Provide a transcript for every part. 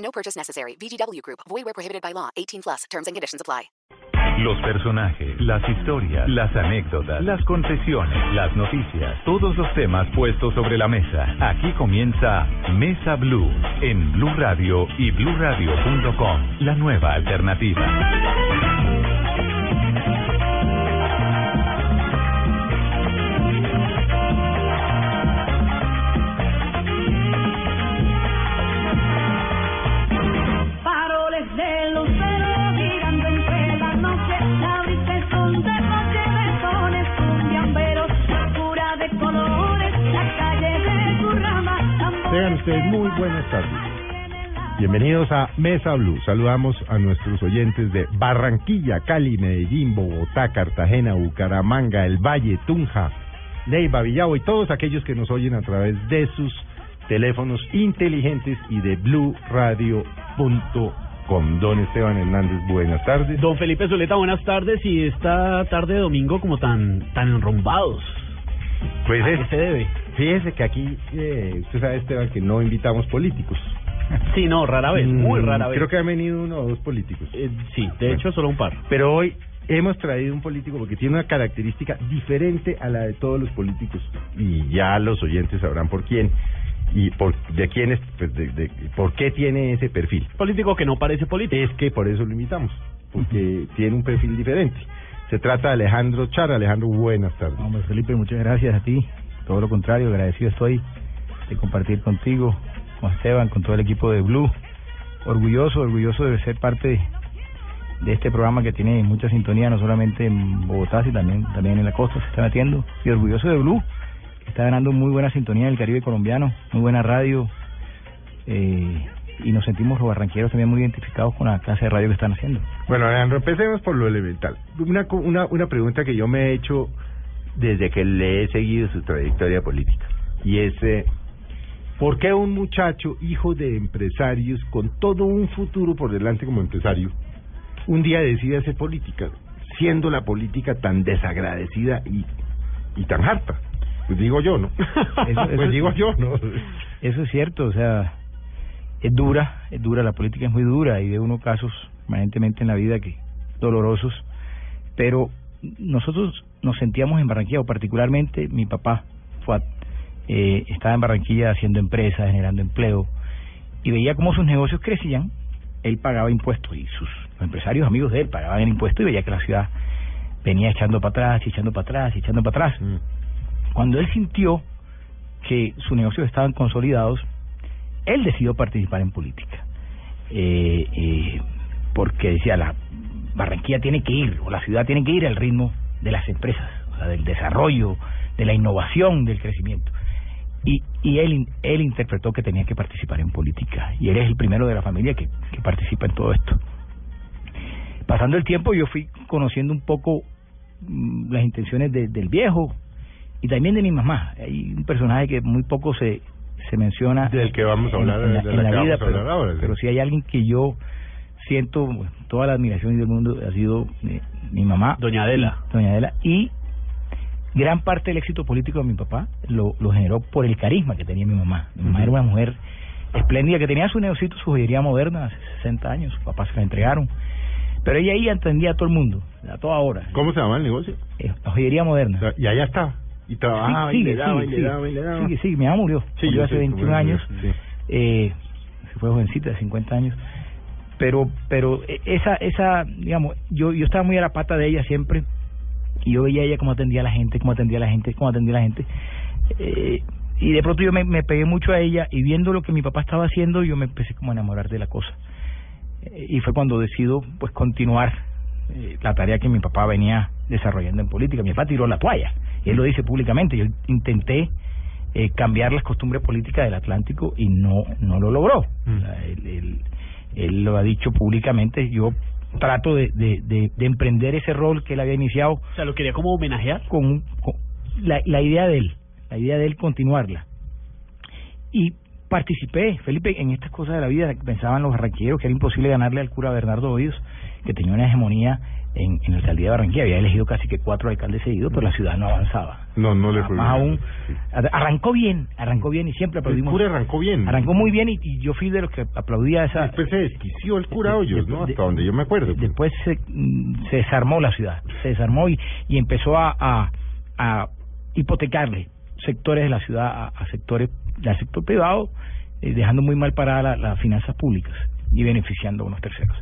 No purchase necessary. VGW Group. Void where prohibited by law. 18 plus. Terms and conditions apply. Los personajes, las historias, las anécdotas, las confesiones, las noticias, todos los temas puestos sobre la mesa. Aquí comienza Mesa Blue en Blue Radio y BlueRadio.com, la nueva alternativa. Ustedes muy buenas tardes. Bienvenidos a Mesa Blue. Saludamos a nuestros oyentes de Barranquilla, Cali, Medellín, Bogotá, Cartagena, Bucaramanga, El Valle, Tunja, Neiva, Villavo y todos aquellos que nos oyen a través de sus teléfonos inteligentes y de blueradio.com. Don Esteban Hernández, buenas tardes. Don Felipe Zuleta, buenas tardes. Y esta tarde de domingo como tan tan enrumbados. Pues ¿A es- qué se debe? Fíjese que aquí, eh, usted sabe, Esteban, que no invitamos políticos. Sí, no, rara vez, muy Mm, rara vez. Creo que han venido uno o dos políticos. Eh, sí, de Bueno. hecho solo un par. Pero hoy hemos traído un político porque tiene una característica diferente a la de todos los políticos y ya los oyentes sabrán por quién y por de quién es, pues, de, de- por qué tiene ese perfil. Político que no parece político. Es que por eso lo invitamos, porque tiene un perfil diferente. Se trata de Alejandro Char. Alejandro, buenas tardes. Hombre, Felipe, muchas gracias a ti. Todo lo contrario, agradecido estoy de compartir contigo, con Esteban, con todo el equipo de Blue. Orgulloso, orgulloso de ser parte de este programa que tiene mucha sintonía, no solamente en Bogotá, sino también, también en la costa se está metiendo. Y orgulloso de Blue, que está ganando muy buena sintonía en el Caribe colombiano, muy buena radio. eh, y nos sentimos los barranqueros también muy identificados con la clase de radio que están haciendo. Bueno, Alejandro, empecemos por lo elemental. Una, una, una pregunta que yo me he hecho desde que le he seguido su trayectoria política. Y es, eh, ¿por qué un muchacho, hijo de empresarios, con todo un futuro por delante como empresario, un día decide hacer política, siendo la política tan desagradecida y, y tan harta? Pues digo yo, ¿no? Eso- pues digo yo, ¿no? Eso es cierto, o sea, es dura, es dura, la política es muy dura y de uno casos permanentemente en la vida que dolorosos, pero nosotros nos sentíamos en Barranquilla, o particularmente mi papá, Fuad, eh, estaba en Barranquilla haciendo empresas, generando empleo, y veía cómo sus negocios crecían, él pagaba impuestos y sus empresarios amigos de él pagaban el impuesto y veía que la ciudad venía echando para atrás, y echando para atrás, y echando para atrás. Mm. Cuando él sintió que sus negocios estaban consolidados, él decidió participar en política. Eh, eh, porque decía, la Barranquilla tiene que ir, o la ciudad tiene que ir al ritmo de las empresas, o sea, del desarrollo, de la innovación, del crecimiento. Y, y él, él interpretó que tenía que participar en política. Y él es el primero de la familia que, que participa en todo esto. Pasando el tiempo, yo fui conociendo un poco mm, las intenciones de- del viejo y también de mi mamá. Hay un personaje que muy poco se, se menciona Del que vamos a hablar, en, la, de en la la que vida, pero, ahora, sí. pero si hay alguien que yo siento toda la admiración del mundo ha sido eh, mi mamá, Doña Adela. Doña Adela, y gran parte del éxito político de mi papá lo, lo generó por el carisma que tenía mi mamá. Mi mamá era una mujer espléndida que tenía su negocito, su joyería moderna hace 60 años, sus papás se la entregaron. Pero ella ahí entendía a todo el mundo, a toda hora. ¿Cómo se llama el negocio? Eh, La joyería moderna. Y allá está. Y trabajaba Sí, y le daba sigue, y le sigue. daba y le daba. Sigue, sigue. Mi mamá murió. Sí, murió yo hace sé, 21 bueno, años. sí. Eh, se fue jovencita, de 50 años. Pero, pero eh, esa, esa, digamos, yo, yo estaba muy a la pata de ella siempre. Y yo veía a ella cómo atendía a la gente, cómo atendía a la gente, cómo atendía a la gente. Eh, y de pronto yo me, me pegué mucho a ella y viendo lo que mi papá estaba haciendo, yo me empecé como a enamorar de la cosa. Eh, y fue cuando decido, pues, continuar eh, la tarea que mi papá venía desarrollando en política. Mi papá tiró la toalla, y él lo dice públicamente. Yo intenté eh, cambiar las costumbres políticas del Atlántico y no no lo logró. Mm. Él, lo ha dicho públicamente, yo trato de, de, de, de emprender ese rol que él había iniciado O sea, lo quería como homenajear. con, la, la idea de él, la idea de él continuarla. Y participé, Felipe, en estas cosas de la vida que pensaban los barranquilleros que era imposible ganarle al cura Bernardo Hoyos, que tenía una hegemonía en, en la alcaldía de Barranquilla, había elegido casi que cuatro alcaldes seguidos, pero la ciudad no avanzaba. No, no le fue Más bien. aún, arrancó bien, arrancó bien y siempre El aplaudimos. cura arrancó bien. Arrancó muy bien y, y yo fui de los que aplaudía esa... Después se desquició el cura Hoyos, ¿no? de- Hasta donde yo me acuerdo. pues. Después se, mm, se desarmó la ciudad, se desarmó y, y empezó a, a, a hipotecarle sectores de la ciudad a, a sectores del sector privado, eh, dejando muy mal paradas la- las finanzas públicas y beneficiando a unos terceros.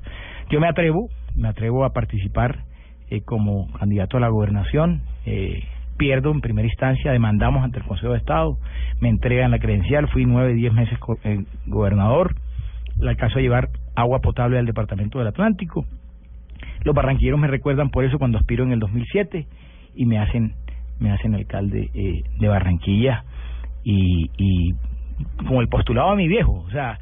Yo me atrevo, me atrevo a participar eh, como candidato a la gobernación. Eh, pierdo en primera instancia, demandamos ante el Consejo de Estado, me entregan la credencial, fui nueve, diez meses eh, gobernador, le alcanzo a llevar agua potable al departamento del Atlántico. Los barranquilleros me recuerdan por eso cuando aspiro en el 2007 y me hacen me hacen alcalde eh, de Barranquilla y, y con el postulado de mi viejo, o sea,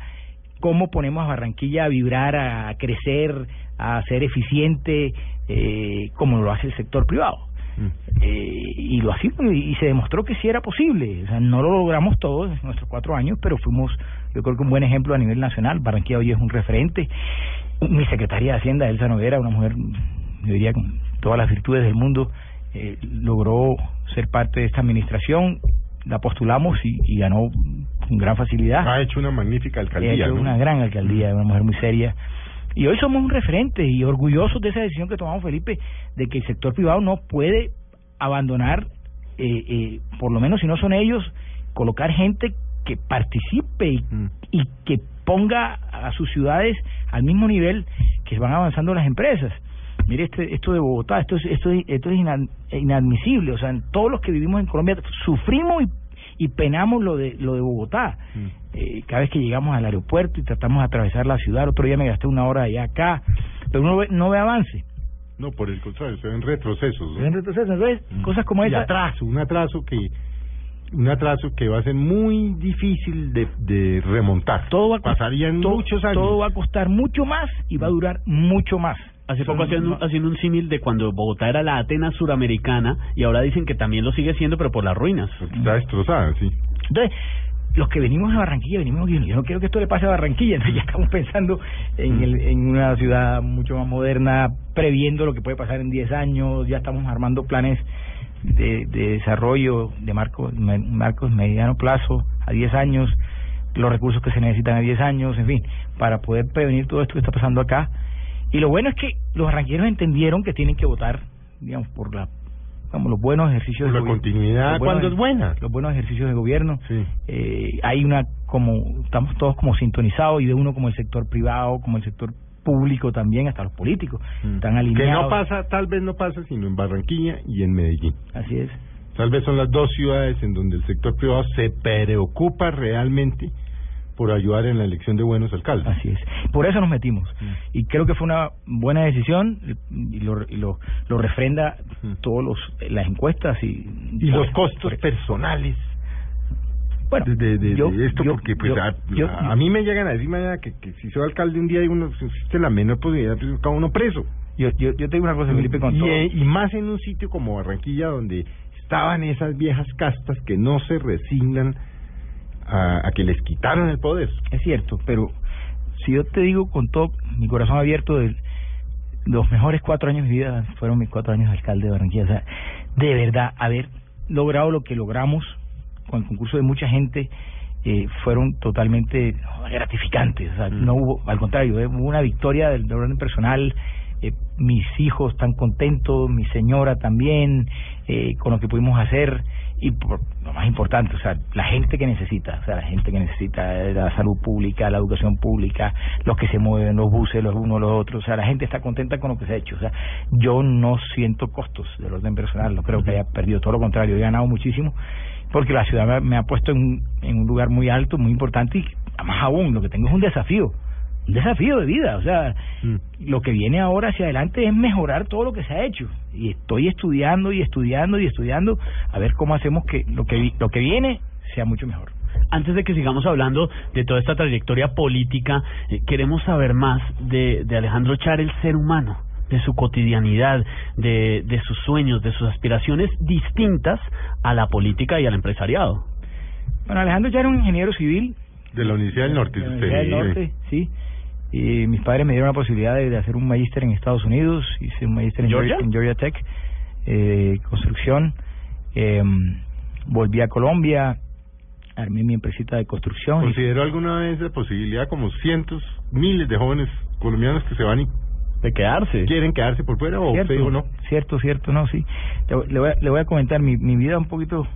cómo ponemos a Barranquilla a vibrar, a crecer, a ser eficiente, eh, como lo hace el sector privado. Mm. Eh, y lo hacíamos y, se demostró que sí era posible. O sea, no lo logramos todos en nuestros cuatro años, pero fuimos, yo creo que un buen ejemplo a nivel nacional. Barranquilla hoy es un referente. Mi secretaria de Hacienda, Elsa Noguera, una mujer, yo diría, con todas las virtudes del mundo, eh, logró ser parte de esta administración. La postulamos y, y ganó con gran facilidad. Ha hecho una magnífica Ha alcaldía, hecho ¿no? una gran alcaldía, una mujer muy seria. Y hoy somos un referente y orgullosos de esa decisión que tomamos, Felipe, de que el sector privado no puede abandonar, eh, eh, por lo menos si no son ellos, colocar gente que participe y, Mm. y que ponga a sus ciudades al mismo nivel que van avanzando las empresas. Mire este, esto de Bogotá, esto es, esto es, esto es inadmisible. O sea, todos los que vivimos en Colombia sufrimos y, y penamos lo de lo de Bogotá. Mm. Eh, cada vez que llegamos al aeropuerto y tratamos de atravesar la ciudad, otro día me gasté una hora allá acá, pero uno ve- no ve avance. No, por el contrario, se ven retrocesos. ¿no? En retroceso, entonces, Mm. cosas como esa. atraso, un atraso que un atraso que va a ser muy difícil de, de remontar. Todo va a Pasarían to- muchos años. Todo va a costar mucho más y va a durar mucho más. Hace poco Son- haciendo, haciendo un símil de cuando Bogotá era la Atenas suramericana y ahora dicen que también lo sigue siendo, pero por las ruinas. Porque Está destrozada, sí. Entonces, los que venimos de Barranquilla, venimos. Yo no quiero que esto le pase a Barranquilla, entonces ya estamos pensando en, el, en una ciudad mucho más moderna, previendo lo que puede pasar en 10 años, ya estamos armando planes de, de desarrollo de marcos, marcos mediano plazo a 10 años, los recursos que se necesitan a 10 años, en fin, para poder prevenir todo esto que está pasando acá. Y lo bueno es que los barranquilleros entendieron que tienen que votar, digamos, por la como los buenos ejercicios de la gobierno. continuidad cuando es buena. los buenos ejercicios de gobierno Sí. eh, hay una como estamos todos como sintonizados y de uno como el sector privado como el sector público también hasta los políticos están Mm. Que alineados no pasa, tal vez no pasa, sino en Barranquilla y en Medellín. así es Tal vez son las dos ciudades en donde el sector privado se preocupa realmente por ayudar en la elección de buenos alcaldes. así es por eso nos metimos Mm. y creo que fue una buena decisión y lo y lo, lo refrenda Mm. todos los las encuestas y Y los costos personales bueno de, de- de- yo- de esto, yo- porque pues yo- a, mí me llegan a decir mañana que, que si soy alcalde un día y uno si existe la menor posibilidad, pues cada uno preso. yo yo yo te digo una cosa Felipe con y, todo eh, y más en un sitio como Barranquilla donde estaban esas viejas castas que no se resignan a, a que les quitaron el poder. Es cierto, pero si yo te digo con todo mi corazón abierto, de los mejores cuatro años de mi vida fueron mis cuatro años de alcalde de Barranquilla. O sea, de verdad, haber logrado lo que logramos con el concurso de mucha gente eh, fueron totalmente gratificantes. O sea, Mm. no hubo, al contrario, eh, hubo una victoria del del orden personal. eh, mis hijos están contentos, mi señora también, eh, con lo que pudimos hacer y por, lo más importante, o sea, la gente que necesita, o sea, la gente que necesita la salud pública, la educación pública, los que se mueven, los buses, los unos, los otros, o sea, la gente está contenta con lo que se ha hecho, o sea, yo no siento costos del orden personal, no creo que haya perdido, todo lo contrario, he ganado muchísimo, porque la ciudad me, ha puesto en, en un lugar muy alto, muy importante y más aún, lo que tengo es un desafío, un desafío de vida, o sea, lo que viene ahora hacia adelante es mejorar todo lo que se ha hecho y estoy estudiando y estudiando y estudiando a ver cómo hacemos que lo que vi- lo que viene sea mucho mejor. Antes de que sigamos hablando de toda esta trayectoria política, eh, queremos saber más de, de Alejandro Char, el ser humano, de su cotidianidad, de, de sus sueños, de sus aspiraciones distintas a la política y al empresariado. Bueno, Alejandro ya era un ingeniero civil. De la Universidad del Norte, de la usted. Universidad del Norte, sí. Y mis padres me dieron la posibilidad de, de hacer un magíster en Estados Unidos. Hice un magíster en ¿Georgia? en Georgia Tech, eh, construcción. Eh, volví a Colombia, armé mi empresita de construcción. y- ¿Consideró alguna vez la posibilidad, como cientos, miles de jóvenes colombianos que se van y De quedarse. quieren quedarse por fuera o cierto, no? cierto, cierto, no, sí. Le, voy, a, le voy a comentar, mi, mi vida un poquito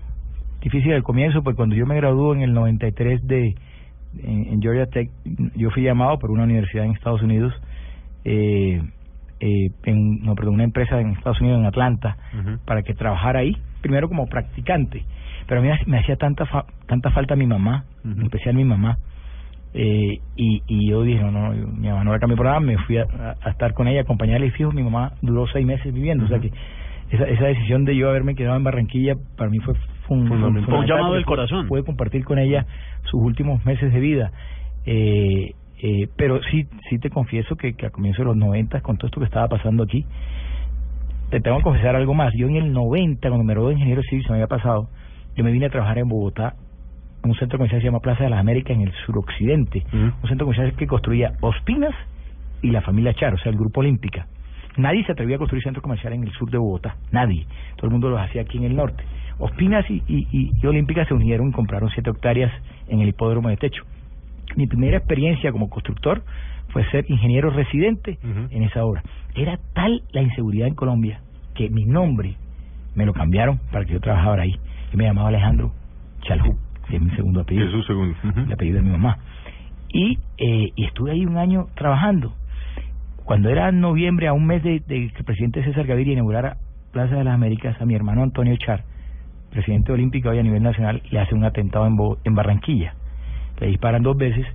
difícil al comienzo, pues cuando yo me gradué en el 93 de en, en Georgia Tech, yo fui llamado por una universidad en Estados Unidos, eh, eh, en, no, perdón, una empresa en Estados Unidos, en Atlanta, para que trabajara ahí, primero como practicante, pero a mí me hacía tanta fa- tanta falta mi mamá, en especial mi mamá, eh, y, y yo dije, no, no, yo- mi mamá no la cambié por nada, me fui a, a- a estar con ella, acompañarla y fijo, mi mamá duró seis meses viviendo, o sea que esa, esa decisión de yo haberme quedado en Barranquilla para mí fue fun- Fundamental. Fue un llamado del corazón. Pude compartir con ella sus últimos meses de vida. Eh, eh, pero sí sí te confieso que, que a comienzos de los 90, con todo esto que estaba pasando aquí, te tengo que confesar algo más. Yo en el 90, cuando me gradué de ingeniero civil, se me había pasado, yo me vine a trabajar en Bogotá, en un centro comercial que se llama Plaza de las Américas, en el suroccidente. Ujú. Un centro comercial que construía Ospinas y la familia Char, o sea, el Grupo Olímpica. Nadie se atrevía a construir centros comerciales en el sur de Bogotá, nadie. Todo el mundo los hacía aquí en el norte. Ospinas y, y, y, y Olímpica se unieron y compraron siete hectáreas en el hipódromo de techo. Mi primera experiencia como constructor fue ser ingeniero residente en esa obra. Era tal la inseguridad en Colombia que mi nombre me lo cambiaron para que yo trabajara ahí. Yo me llamaba Alejandro Chalhú, que es mi segundo apellido Jesús segundo. Ujú. el apellido de mi mamá. Y, eh, y estuve ahí un año trabajando. Cuando era noviembre, a un mes de, de que el presidente César Gaviria inaugurara Plaza de las Américas, a mi hermano Antonio Char, presidente olímpico hoy a nivel nacional, le hace un atentado en, Bo- en Barranquilla. Le disparan dos veces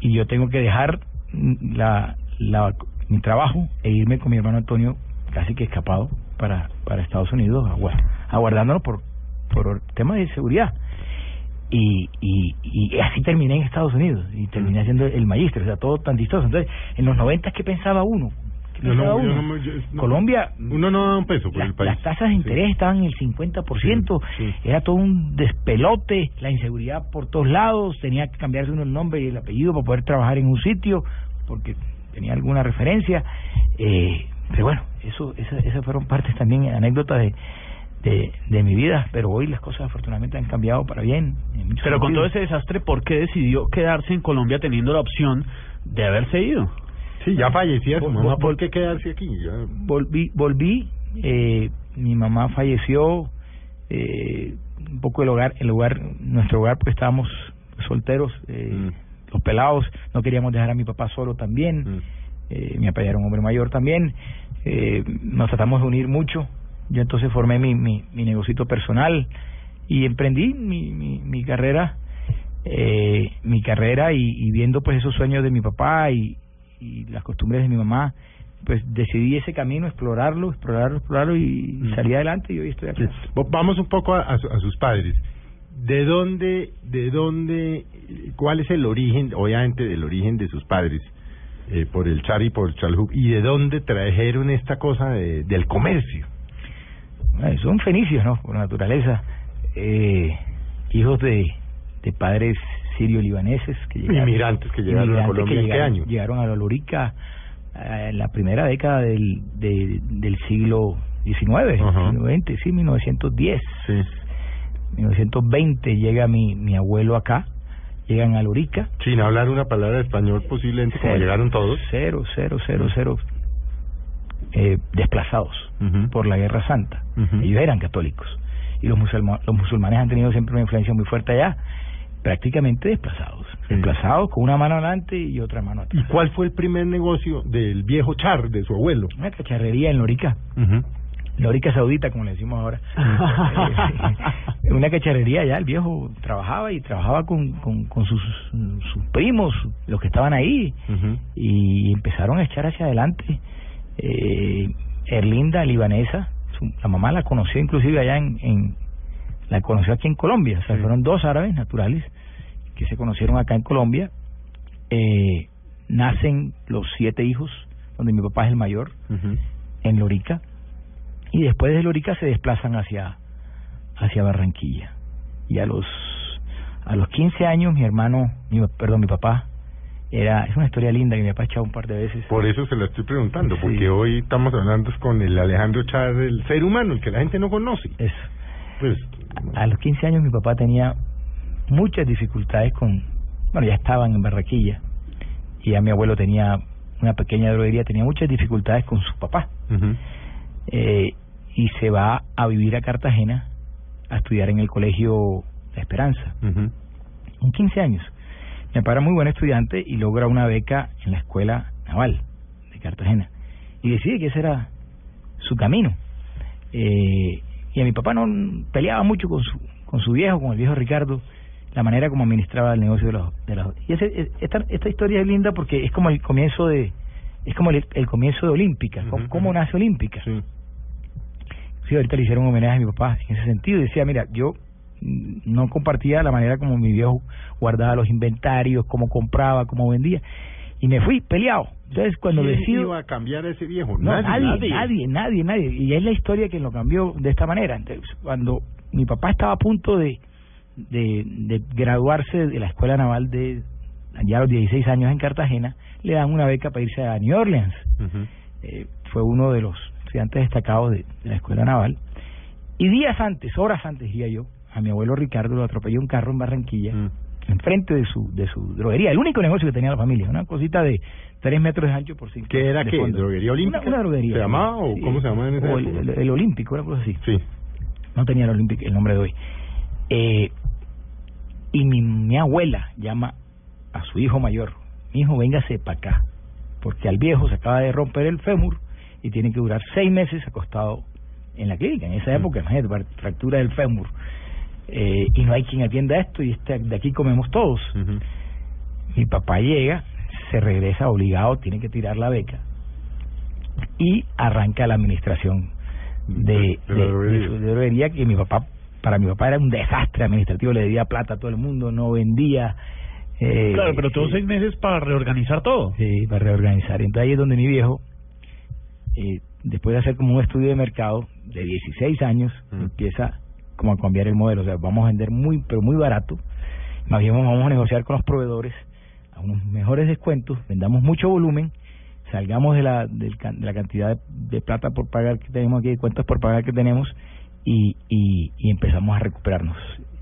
y yo tengo que dejar mm, la, la, mi trabajo e irme con mi hermano Antonio casi que escapado para, para Estados Unidos, agua- aguardándonos por, por temas de seguridad y, y, y así terminé en Estados Unidos y terminé haciendo el magíster, o sea, todo tan distoso. Entonces, en los 90, ¿qué pensaba uno? ¿Qué Yo pensaba no- yo uno? no me- yo- no- Colombia, Uno no da un peso por la- el país. las tasas de interés estaban en el 50%, Sí, sí. era todo un despelote, la inseguridad por todos lados, tenía que cambiarse uno el nombre y el apellido para poder trabajar en un sitio, porque tenía alguna referencia. Eh, pero bueno, eso, esa- esas fueron partes también, anécdotas de, de, de mi vida, pero hoy las cosas afortunadamente han cambiado para bien. en muchos Pero con todo ese desastre, ¿por qué decidió quedarse en Colombia teniendo la opción de haberse ido? Sí, ya fallecía su mamá. ¿Por qué quedarse aquí? Ya. volví, volví eh, mi mamá falleció, eh, un poco el hogar, el hogar, nuestro hogar, pues estábamos solteros, eh, Mm. los pelados, no queríamos dejar a mi papá solo también, Mm. eh, mi papá era un hombre mayor también, eh, nos tratamos de unir mucho, yo entonces formé mi, mi, mi negocito personal y emprendí mi, mi, mi carrera, eh, mi carrera y, y viendo pues esos sueños de mi papá y, y las costumbres de mi mamá, pues decidí ese camino, explorarlo, explorarlo, explorarlo y salí adelante y hoy estoy aquí. Vamos un poco a, a su- a sus padres. ¿De dónde, de dónde, cuál es el origen, obviamente, del origen de sus padres? Eh, por el Char y por Chalhub. ¿Y de dónde trajeron esta cosa de- del comercio? Eh, son fenicios, ¿no? Por naturaleza. Eh, hijos de, de padres sirio-libaneses que llegaron. Inmigrantes que llegaron a Colombia, que ¿en qué llegaron, año? Llegaron a la Lorica eh, en la primera década del, de- del siglo XIX, Ajá. 20, sí, 1910. Sí. 1920 llega mi, mi abuelo acá, llegan a Lorica. Sin hablar una palabra de español posiblemente, como Cero, llegaron todos. Cero, cero, cero, cero. Eh, desplazados por la Guerra Santa. Ujú. Ellos eran católicos. Y los, musulma- los musulmanes han tenido siempre una influencia muy fuerte allá. Prácticamente desplazados. Sí. Desplazados con una mano adelante y otra mano ¿Y atrás. cuál fue el primer negocio del viejo Char, de su abuelo? Una cacharrería en Lorica. Lorica Saudita, como le decimos ahora. Eh, una cacharrería allá, el viejo trabajaba y trabajaba con, con, con sus, sus primos, los que estaban ahí, y empezaron a echar hacia adelante. Eh, Erlinda, libanesa, su- la mamá la conoció inclusive allá en, en la conoció aquí en Colombia, o sea, Sí. fueron dos árabes naturales que se conocieron acá en Colombia. Eh, nacen los siete hijos, donde mi papá es el mayor, en Lorica. Y después de Lorica se desplazan hacia, hacia Barranquilla. Y a los, a los 15 años mi hermano, mi, perdón, mi papá, era, es una historia linda que mi papá ha echado un par de veces. Por eso se la estoy preguntando, Sí. porque hoy estamos hablando con el Alejandro Char, el ser humano, el que la gente no conoce. Eso. Pues, A los 15 años mi papá tenía muchas dificultades con, bueno, ya estaban en Barranquilla y ya mi abuelo tenía una pequeña droguería, tenía muchas dificultades con su papá. Eh, y se va a vivir a Cartagena a estudiar en el colegio La Esperanza, Ujú. en 15 años. Mi papá era muy buen estudiante y logra una beca en la escuela naval de Cartagena. Y decide que ese era su camino. Eh, y a mi papá no peleaba mucho con su, con su viejo, con el viejo Ricardo, la manera como administraba el negocio de los... De los y ese, esta, esta historia es linda porque es como el comienzo de... Es como el, el comienzo de Olímpica. ¿Cómo, Ujú, cómo nace Olímpica? Sí. Sí, ahorita le hicieron un homenaje a mi papá en ese sentido. Decía, mira, yo no compartía la manera como mi viejo guardaba los inventarios, cómo compraba, cómo vendía. Y me fui peleado. Entonces, cuando ¿Quién decido... iba a cambiar a ese viejo? No, nadie, nadie. nadie, nadie, nadie, Y es la historia que lo cambió de esta manera. Entonces, cuando mi papá estaba a punto de, de, de graduarse de la Escuela Naval de allá a los 16 años en Cartagena, le dan una beca para irse a New Orleans. Eh, fue uno de los estudiantes destacados de, de la Escuela Naval. Y días antes, horas antes, diría yo, a mi abuelo Ricardo lo atropelló un carro en Barranquilla, Mm. enfrente de su de su droguería, el único negocio que tenía la familia, una cosita de tres metros de ancho por cinco. ¿Qué era qué? fondo. ¿Droguería olímpica? Una, una droguería. ¿Se llamaba o cómo se llamaba en esa o el, época? el- el Olímpico, una cosa así. Sí. No tenía el Olímpico, el nombre de hoy. Eh, y mi, mi abuela llama a su hijo mayor, mi hijo, véngase para acá, porque al viejo se acaba de romper el fémur y tiene que durar seis meses acostado en la clínica. En esa época, imagínate, par- fractura del fémur. Eh, y no hay quien atienda esto y este, de aquí comemos todos. Mi papá llega, se regresa obligado, tiene que tirar la beca y arranca la administración de, De de- su que mi papá, para mi papá era un desastre administrativo, le debía plata a todo el mundo, no vendía. eh, Claro, pero tuvo sí, seis meses para reorganizar todo. Sí, para reorganizar. Entonces ahí es donde mi viejo, eh, después de hacer como un estudio de mercado de 16 años, Mm. empieza como a cambiar el modelo. O sea, vamos a vender muy, pero muy barato. Más bien vamos a negociar con los proveedores a unos mejores descuentos, vendamos mucho volumen, salgamos de la, del can- de la cantidad de, de plata por pagar que tenemos aquí, de cuentas por pagar que tenemos, y, y, y empezamos a recuperarnos.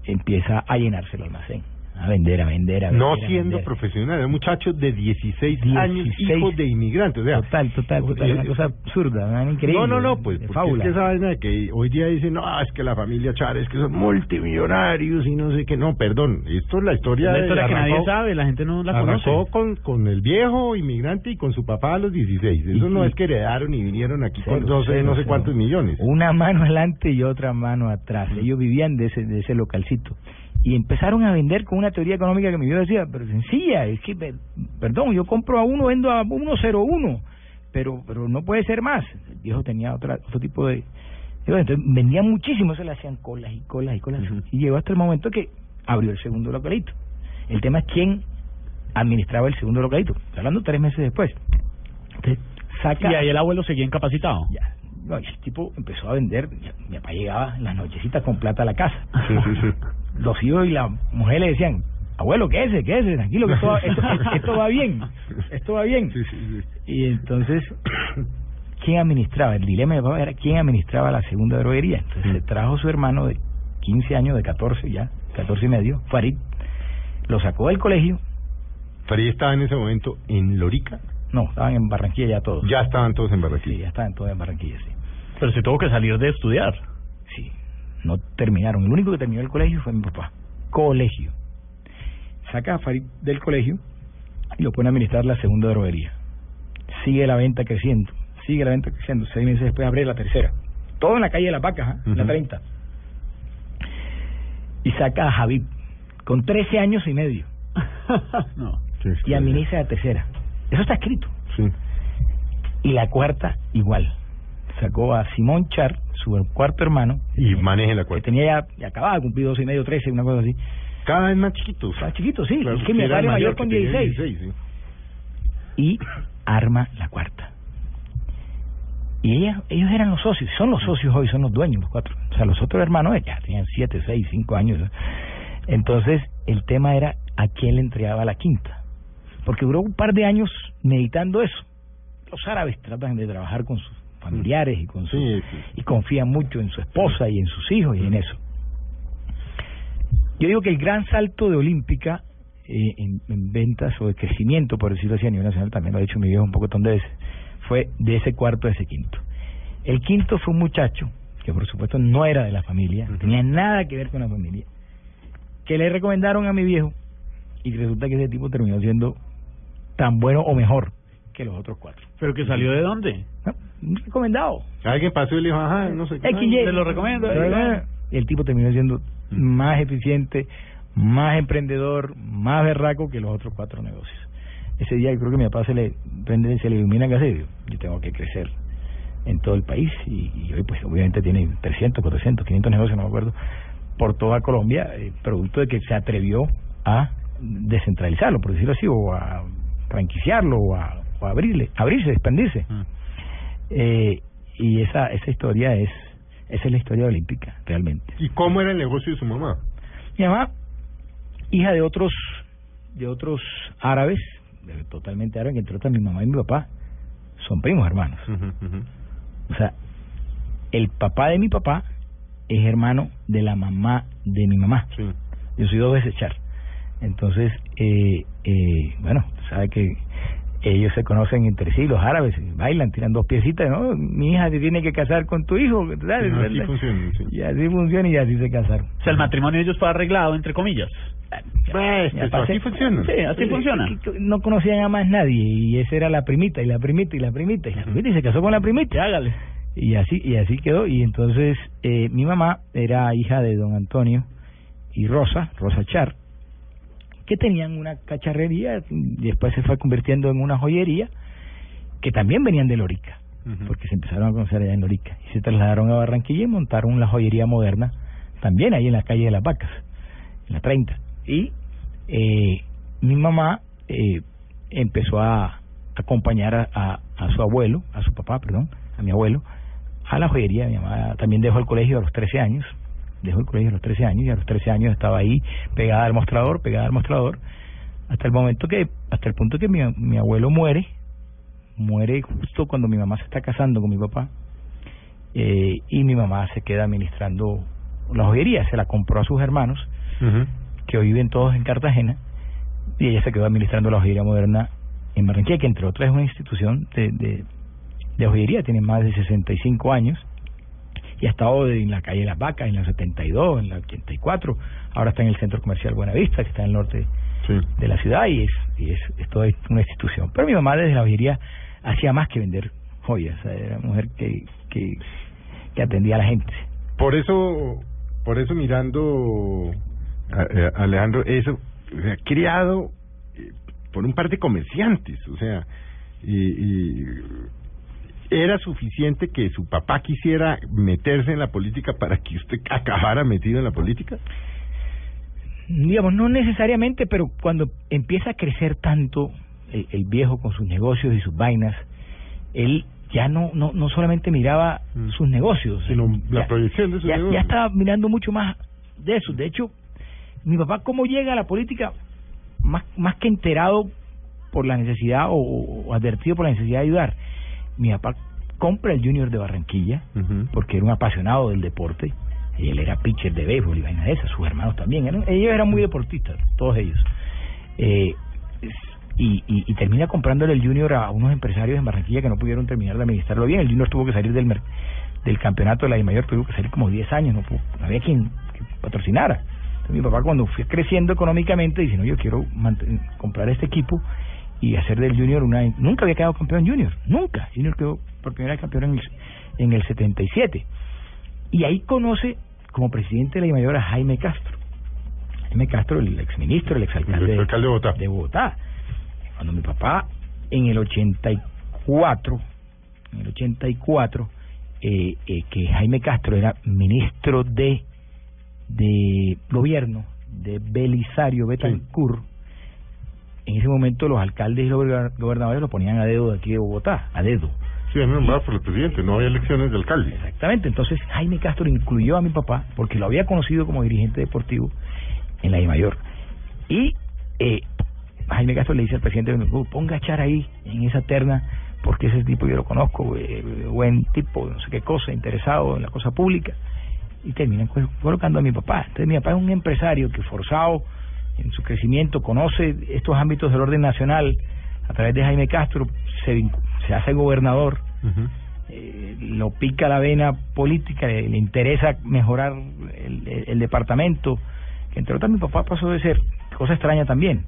Empieza a llenarse el almacén, a vender, a vender, a vender. No a siendo vender. profesional, era un muchacho de 16, 16, años, hijo de inmigrantes. O sea, Total, total, total. Una eh, cosa absurda, una increíble. No, no, no, pues de porque fábula. es que esa vaina de que hoy día dicen, no, es que la familia Chávez, que son multimillonarios y no sé qué. No, perdón, esto es la historia, La de- historia que nadie arrancó- sabe, la gente no la conoce. con, con el viejo inmigrante y con su papá a los 16. Eso Y- no y- es que heredaron y vinieron aquí con Cero, 12, cero, no sé cero. cuántos millones. Una mano adelante y otra mano atrás. Ellos vivían de ese, de ese localcito. Y empezaron a vender con una teoría económica que mi viejo decía, pero sencilla, es que, pe- perdón, yo compro a uno, vendo a 101, pero pero no puede ser más. El viejo tenía otra, otro tipo de... Entonces vendían muchísimo, se le hacían colas y colas y colas. Y llegó hasta el momento que abrió el segundo localito. El tema es quién administraba el segundo localito. Estoy hablando tres meses después. Entonces, saca... Y ahí el abuelo seguía incapacitado. Ya. No, y el tipo empezó a vender. Mi papá llegaba en las nochecitas con plata a la casa. Sí, sí, sí. Los hijos y la mujer le decían, abuelo, quédese, quédese, tranquilo, que esto va, esto, esto va bien. Esto va bien. Sí, sí, sí. Y entonces, ¿quién administraba? El dilema de mi papá era quién administraba la segunda droguería. Entonces se trajo su hermano de 15 años, de 14 ya, 14 y medio, Farid. Lo sacó del colegio. Farid estaba en ese momento en Lorica. No, estaban en Barranquilla ya todos. Ya estaban todos en Sí, Barranquilla. ya estaban todos en Barranquilla, sí. Pero se tuvo que salir de estudiar. Sí, no terminaron. El único que terminó el colegio fue mi papá. Colegio. Saca a Farid del colegio y lo pone a administrar la segunda droguería. Sigue la venta creciendo, sigue la venta creciendo. Seis meses después abre la tercera. Todo en la calle de las vacas, ¿ah? la Ujú. 30. Y saca a Javib con 13 años y medio no. Sí, sí, y administra la tercera. Eso está escrito. Sí. Y la cuarta igual. Sacó a Simón Char, su cuarto hermano, Y maneje la que cuenta. tenía ya, ya acababa de cumplir dos y medio, trece, una cosa así, Cada vez más chiquitos. Estaba chiquito, sí. Claro, es que mi era mayor que con tenía 16. 16, Y arma la cuarta. Y ella, ellos eran los socios, son los socios hoy, son los dueños, los cuatro. O sea, los otros hermanos ya tenían siete, seis, cinco años. Entonces, el tema era a quién le entregaba la quinta. Porque duró un par de años meditando eso. Los árabes tratan de trabajar con sus familiares y con su, Sí, sí. y confían mucho en su esposa y en sus hijos y en eso. Yo digo que el gran salto de Olímpica eh, en, en ventas o de crecimiento, por decirlo así, a nivel nacional, también lo ha dicho mi viejo un poco de veces, fue de ese cuarto a ese quinto. El quinto fue un muchacho que por supuesto no era de la familia, no tenía nada que ver con la familia, que le recomendaron a mi viejo y resulta que ese tipo terminó siendo tan bueno o mejor que los otros cuatro. ¿Pero que salió de dónde? ¿no? Recomendado. Alguien pasó y le dijo, ajá, no sé qué. Te lo recomiendo. Y el tipo terminó siendo más eficiente, más emprendedor, más berraco que los otros cuatro negocios. Ese día yo creo que a mi papá se le prende, se le ilumina que hace, yo tengo que crecer en todo el país y, y hoy pues obviamente tiene 300, 400, 500 negocios, no me acuerdo, por toda Colombia, eh, producto de que se atrevió a descentralizarlo, por decirlo así, o a franquiciarlo, o a, o a abrirle, abrirse, expandirse. Eh, y esa esa historia es esa es la historia olímpica realmente. ¿Y cómo era el negocio de su mamá? mi mamá hija de otros de otros árabes totalmente árabes que entre otras mi mamá y mi papá son primos hermanos. O sea el papá de mi papá es hermano de la mamá de mi mamá. Sí. yo soy dos veces char. Entonces eh, eh, bueno sabe que ellos se conocen entre sí, los árabes, bailan, tiran dos piecitas, ¿no? Mi hija se tiene que casar con tu hijo, ¿verdad? Así funciona, sí. Y así funciona y así se casaron. O sea, el matrimonio de ellos fue arreglado, entre comillas. Pues, pues, pasé- así funciona. Sí, así funciona. No conocían a más nadie y esa era la primita y la primita y la primita y la primita y se casó con la primita. Hágale. Y así y así quedó y entonces eh, mi mamá era hija de don Antonio y Rosa, Rosa Char, que tenían una cacharrería y después se fue convirtiendo en una joyería que también venían de Lorica, porque se empezaron a conocer allá en Lorica y se trasladaron a Barranquilla y montaron la joyería moderna también ahí en la calle de las Vacas, en la 30. Y eh, mi mamá eh, empezó a acompañar a, a, a su abuelo, a su papá, perdón, a mi abuelo, a la joyería. Mi mamá también dejó el colegio a los 13 años, dejó el colegio a los 13 años y a los 13 años estaba ahí pegada al mostrador, pegada al mostrador, hasta el momento que, hasta el punto que mi, mi abuelo muere, muere justo cuando mi mamá se está casando con mi papá eh, y mi mamá se queda administrando la joyería, se la compró a sus hermanos que hoy viven todos en Cartagena y ella se quedó administrando la joyería moderna en Barranquilla, que entre otras es una institución de, de, de joyería, tiene más de 65 años y ha estado en la calle Las Vacas, en la 72, en la 84, ahora está en el centro comercial Buenavista, que está en el norte Sí. de la ciudad y es, y es, es toda una institución. Pero mi mamá desde la joyería hacía más que vender joyas, era una mujer que, que, que atendía a la gente. Por eso, por eso mirando, a- a- Alejandro, eso, o sea, criado eh, por un par de comerciantes, o sea, y, y era suficiente que su papá quisiera meterse en la política para que usted acabara metido en la política. digamos, no necesariamente, pero cuando empieza a crecer tanto el, el viejo con sus negocios y sus vainas, él ya no no, no solamente miraba Mm. sus negocios, Sino la ya- proyección de sus ya, negocios. ya estaba mirando mucho más de eso. De hecho, mi papá cómo llega a la política más más que enterado por la necesidad o, o advertido por la necesidad de ayudar. Mi papá compra el Junior de Barranquilla porque era un apasionado del deporte. Y él era pitcher de béisbol y vaina de esas, sus hermanos también. Eran, ellos eran muy deportistas, todos ellos. Eh, y, y, y termina comprándole el Junior a unos empresarios en Barranquilla que no pudieron terminar de administrarlo bien. El Junior tuvo que salir del, mer- del campeonato de la I mayor, tuvo que salir como 10 años, no, pudo- no había quien patrocinara. Entonces mi papá cuando fue creciendo económicamente dice, no, yo quiero comprar este equipo y hacer del Junior una... Nunca había quedado campeón Junior, nunca. Junior quedó por primera vez campeón en el, en el 77. Y ahí conoce como presidente de la mayor a Jaime Castro. Jaime Castro, el exministro, el exalcalde, El alcalde de Bogotá. de Bogotá. Cuando mi papá, en el 84, en el 84, eh, eh, que Jaime Castro era ministro de, de gobierno de Belisario Betancourt, en ese momento los alcaldes y los gober- gobernadores lo ponían a dedo de aquí de Bogotá, a dedo. Sí, es nombrado por el presidente, no había elecciones de alcalde. Exactamente, entonces Jaime Castro incluyó a mi papá porque lo había conocido como dirigente deportivo en la I Mayor. Y eh, Jaime Castro le dice al presidente, "Uh, ponga a Char ahí en esa terna porque ese tipo yo lo conozco, eh, buen tipo, no sé qué cosa, interesado en la cosa pública. Y terminan co- colocando a mi papá. Entonces mi papá es un empresario que forzado en su crecimiento conoce estos ámbitos del orden nacional a través de Jaime Castro, se, se hace gobernador eh, lo pica la vena política, le, le interesa mejorar el, el- el departamento, que entre otras mi papá pasó de ser, cosa extraña también,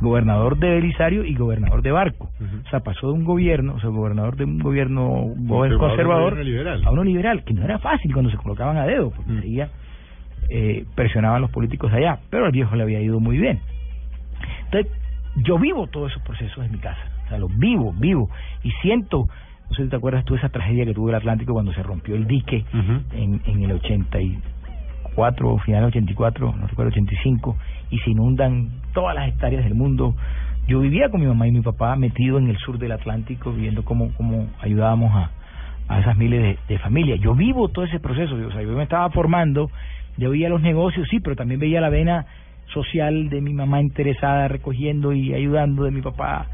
gobernador de Belisario y gobernador de Barco. O sea, pasó de un gobierno, o sea, gobernador de un gobierno Conservador conservador, a uno liberal. que no era fácil cuando se colocaban a dedo, porque enseguida eh, presionaban los políticos de allá, pero al viejo le había ido muy bien. Entonces, yo vivo todos esos procesos en mi casa, o sea, los vivo, vivo, y siento, no sé si te acuerdas tú de esa tragedia que tuvo el Atlántico cuando se rompió el dique en, en el 84, final del 84, no recuerdo, 85, y se inundan todas las hectáreas del mundo. Yo vivía con mi mamá y mi papá metido en el sur del Atlántico, viendo cómo, cómo ayudábamos a, a esas miles de, de familias. Yo vivo todo ese proceso, o sea, yo me estaba formando, yo veía los negocios, sí, pero también veía la vena social de mi mamá interesada, recogiendo y ayudando, de mi papá.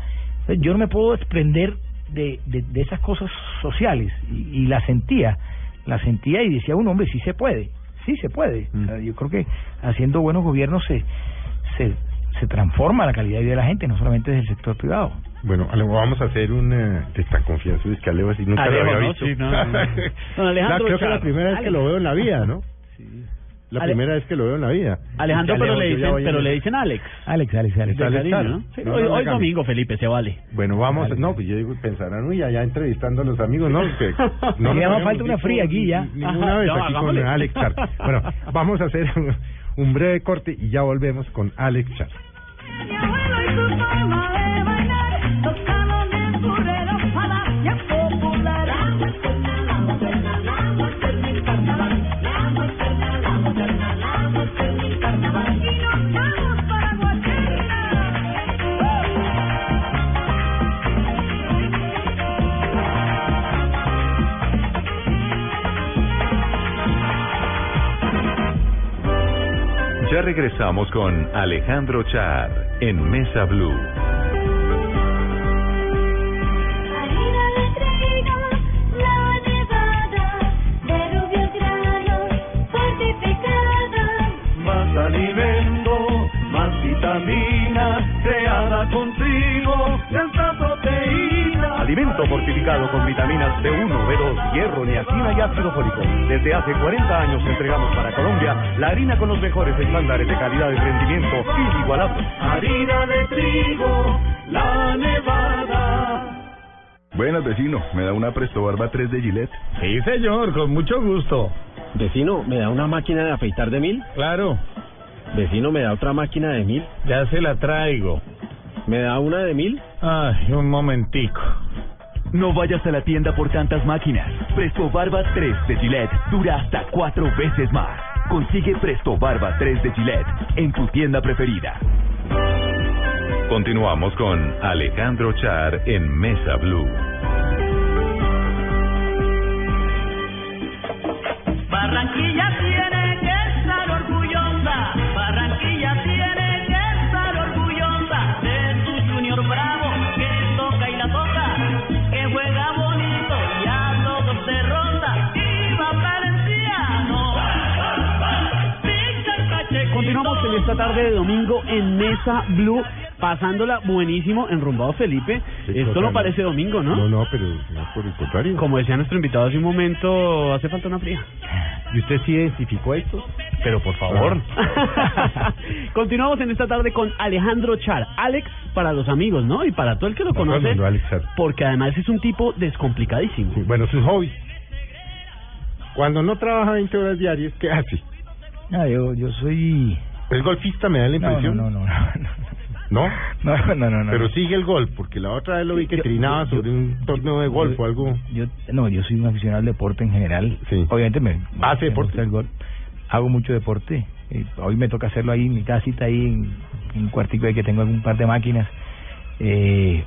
Yo no me puedo desprender de, de, de esas cosas sociales y, y las sentía, las sentía y decía, un hombre, sí se puede, sí se puede. O sea, yo creo que haciendo buenos gobiernos se, se, se transforma la calidad de vida de la gente, no solamente desde el sector privado. Bueno, Alejo, vamos a hacer una de tan confianza es que Alejo así nunca Alejo, lo había ¿no? visto. Sí, no, no, no. Don Alejandro La- creo que Char. la primera vez que lo veo en la vida, ¿no? La Ale- primera vez que lo veo en la vida. Alejandro, pero le dicen, pero le dicen Alex. Alex, Alex, Alex. Alex, cariño, claro. ¿no? Sí, No, hoy, no hoy domingo, Felipe, se vale. Bueno, vamos, no, pues yo digo, pensarán, uy, allá entrevistando a los amigos, ¿no? Que no Le falta una fría aquí ya. ni- Ninguna Ajá, vez no, aquí hagámosle. con Alex Char. Bueno, vamos a hacer un, un breve corte y ya volvemos con Alex Char. Regresamos con Alejandro Char en Mesa Blue. Más alimento, más vitamina, creada proteína. Alimento fortificado con vitaminas B1, B2, hierro, niacina y ácido fólico. Desde hace 40 años entregamos para Colombia la harina con los mejores estándares de calidad y rendimiento inigualables. Harina de trigo, la nevada. Buenas, vecino. ¿Me da una Presto Barba 3 de Gillette? Sí, señor, con mucho gusto. Vecino, ¿me da una máquina de afeitar de mil? Claro, Vecino, ¿me da otra máquina de mil? ya se la traigo. ¿Me da una de mil? Ay, un momentico. No vayas a la tienda por tantas máquinas. Presto Barba 3 de Gillette dura hasta cuatro veces más. Consigue Presto Barba 3 de Gillette en tu tienda preferida. Continuamos con Alejandro Char en Mesa Blue. Esta tarde de domingo en Mesa Blue, pasándola buenísimo, enrumbado Felipe. Sí, Esto no parece domingo, ¿no? No, no, pero no, por el contrario. Como decía nuestro invitado hace un momento, hace falta una fría. ¿Y usted sí identificó esto? Pero por favor. Continuamos en esta tarde con Alejandro Char. Alex para los amigos, ¿no? Y para todo el que lo conoce. mundo, Alex Char. Porque además es un tipo descomplicadísimo. Sí, Bueno, sus hobbies. Cuando no trabaja 20 horas diarias, ¿qué hace? No, yo, yo soy... ¿Es golfista, me da la impresión? no, no, no, no. ¿No? No, no, no, no. Pero sigue el golf, porque la otra vez lo vi que Yo- trinaba yo- sobre un torneo de golf yo- o algo. Yo, no, yo soy un aficionado al deporte en general. Sí. Obviamente me, ¿Hace me deporte? gusta el golf. hago mucho deporte. Eh, hoy me toca hacerlo ahí en mi casita, ahí en, en un cuartico ahí que tengo un par de máquinas. Eh,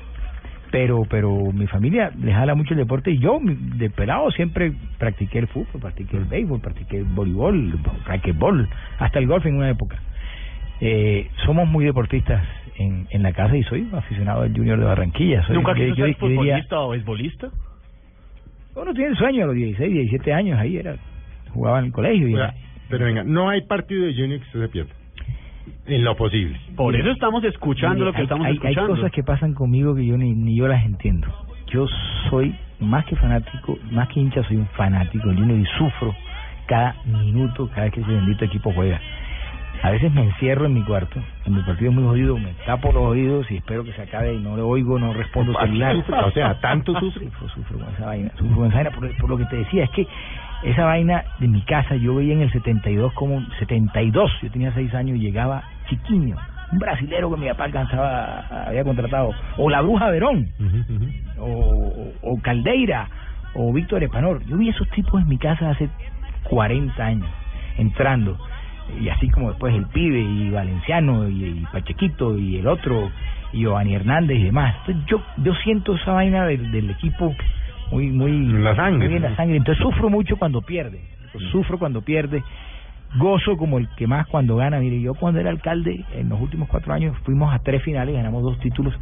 pero pero mi familia le jala mucho el deporte y yo de pelado siempre practiqué el fútbol, practiqué el béisbol, practiqué el voleibol, racquetbol, hasta el golf en una época. Eh, somos muy deportistas en, en la casa y soy aficionado al Junior de Barranquilla. Soy, ¿Nunca yo- quiso ser diría- futbolista o beisbolista? uno tiene el sueño a los 16, 17 años, ahí era, jugaba en el colegio. Y pero venga, no hay partido de Junior que usted se pierda. En lo posible. Por eso estamos escuchando lo que hay, estamos hay, escuchando. Hay cosas que pasan conmigo que yo ni, ni yo las entiendo. Yo soy más que fanático, más que hincha, soy un fanático del Junior y sufro cada minuto, cada vez que ese bendito equipo juega. A veces me encierro en mi cuarto, en mi partido es muy jodido, me tapo los oídos y espero que se acabe y no le oigo, no respondo celular. o sea, tanto. Sufro, sufro con esa vaina, sufro con esa vaina, por, por lo que te decía, es que esa vaina de mi casa, yo veía en el 72 como, 72, yo tenía 6 años y llegaba chiquiño, un brasilero que mi papá alcanzaba, había contratado, o la Bruja Verón, o Caldeira, o Víctor Espanor. Yo vi esos tipos en mi casa hace 40 años, entrando, y así como después el pibe, y Valenciano, y, y Pachequito, y el otro, y Giovanni Hernández y demás. Entonces yo, yo siento esa vaina del, del equipo muy, muy, En la sangre. muy en la sangre. Entonces sufro mucho cuando pierde, sufro cuando pierde, gozo como el que más cuando gana. Mire, yo cuando era alcalde, en los últimos cuatro años, fuimos a tres finales, ganamos dos títulos.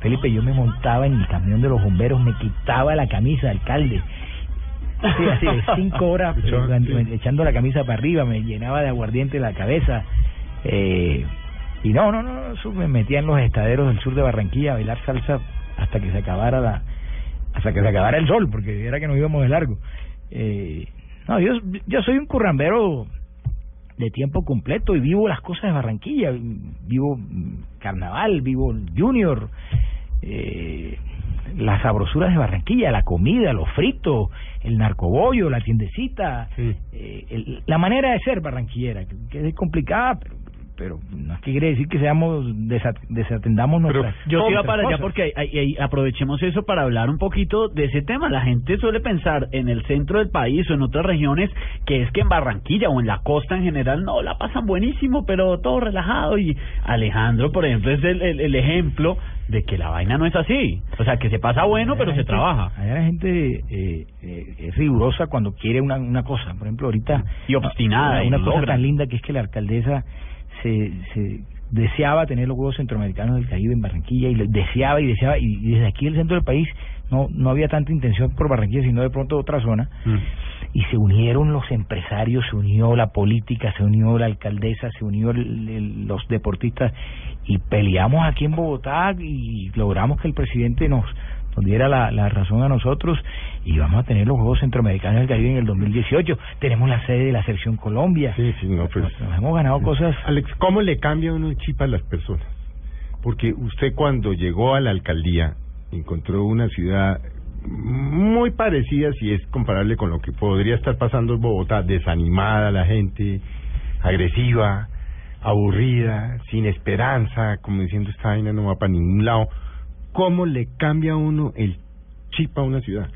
Felipe, yo me montaba en el camión de los bomberos, me quitaba la camisa, alcalde. Sí, cinco horas eh, echando la camisa para arriba, me llenaba de aguardiente la cabeza. Eh, y no, no, no, eso me metía en los estaderos del sur de Barranquilla a bailar salsa hasta que se acabara la hasta que se acabara el sol, porque era que nos íbamos de largo. Eh, no, yo, yo soy un currambero de tiempo completo y vivo las cosas de Barranquilla, vivo mm, carnaval, vivo junior, eh, las sabrosuras de Barranquilla, la comida, los fritos, el narcobollo, la tiendecita, eh, el- la manera de ser barranquillera, que, que es complicada, pero, pero no es que quiere decir que seamos desat- desatendamos nuestras Yo te iba para allá cosas. porque aprovechemos eso para hablar un poquito de ese tema. La gente suele pensar en el centro del país o en otras regiones que es que en Barranquilla o en la costa en general no la pasan buenísimo, pero todo relajado. Y Alejandro, por ejemplo, es el, el- el ejemplo de que la vaina no es así. O sea, que se pasa bueno, pero se gente- trabaja. Allá la gente eh, eh, es rigurosa cuando quiere una, una cosa. Por ejemplo, ahorita... Y obstinada, Una, y una lo cosa tan linda que es que la alcaldesa se, se deseaba tener los Juegos Centroamericanos del Caribe en Barranquilla y deseaba y deseaba. Y, desde aquí, el centro del país, no, no había tanta intención por Barranquilla, sino de pronto otra zona. Y se unieron los empresarios, se unió la política, se unió la alcaldesa, se unió el- el- los deportistas y peleamos aquí en Bogotá y logramos que el presidente nos, nos diera la, la razón a nosotros y vamos a tener los Juegos Centroamericanos del Caribe en el 2018. Tenemos la sede de la selección Colombia. Sí, sí, no, pues. Nos, nos hemos ganado cosas. Alex, ¿cómo le cambia uno el chip a las personas? Porque usted cuando llegó a la alcaldía encontró una ciudad muy parecida, si es comparable con lo que podría estar pasando en Bogotá, desanimada la gente, agresiva, aburrida, sin esperanza, como diciendo esta vaina no va para ningún lado. ¿Cómo le cambia a uno el chip a una ciudad?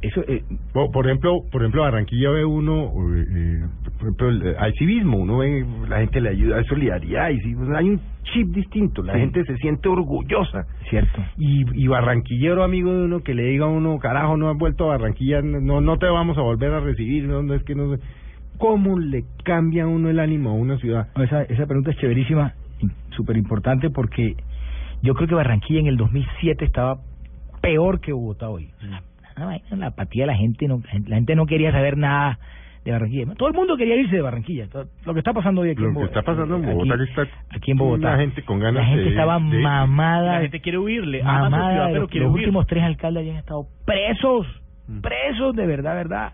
Eso, eh, por, por ejemplo, por ejemplo, Barranquilla ve uno, eh, eh, por ejemplo, el- hay civismo, uno ve, la gente le ayuda, hay solidaridad, y hay un chip distinto, la Sí. gente se siente orgullosa. Cierto. Y, y barranquillero amigo de uno que le diga a uno, carajo, no has vuelto a Barranquilla, no no te vamos a volver a recibir, no, no es que no sé. ¿Cómo le cambia a uno el ánimo a una ciudad? Esa, esa pregunta es chéverísima, súper importante porque yo creo que Barranquilla en el 2007 estaba peor que Bogotá hoy. La, la vaina, la apatía de la gente, no, la gente no quería saber nada de Barranquilla. Todo el mundo quería irse de Barranquilla. Todo- lo que está pasando hoy aquí Lo en que Bogotá. está pasando en aquí- Bogotá, que está aquí en Bogotá. la gente con ganas La gente de- estaba de mamada. La gente quiere huirle, mamada ciudad, pero los, quiere los huir. últimos tres alcaldes habían estado presos, Mm. presos de verdad, verdad.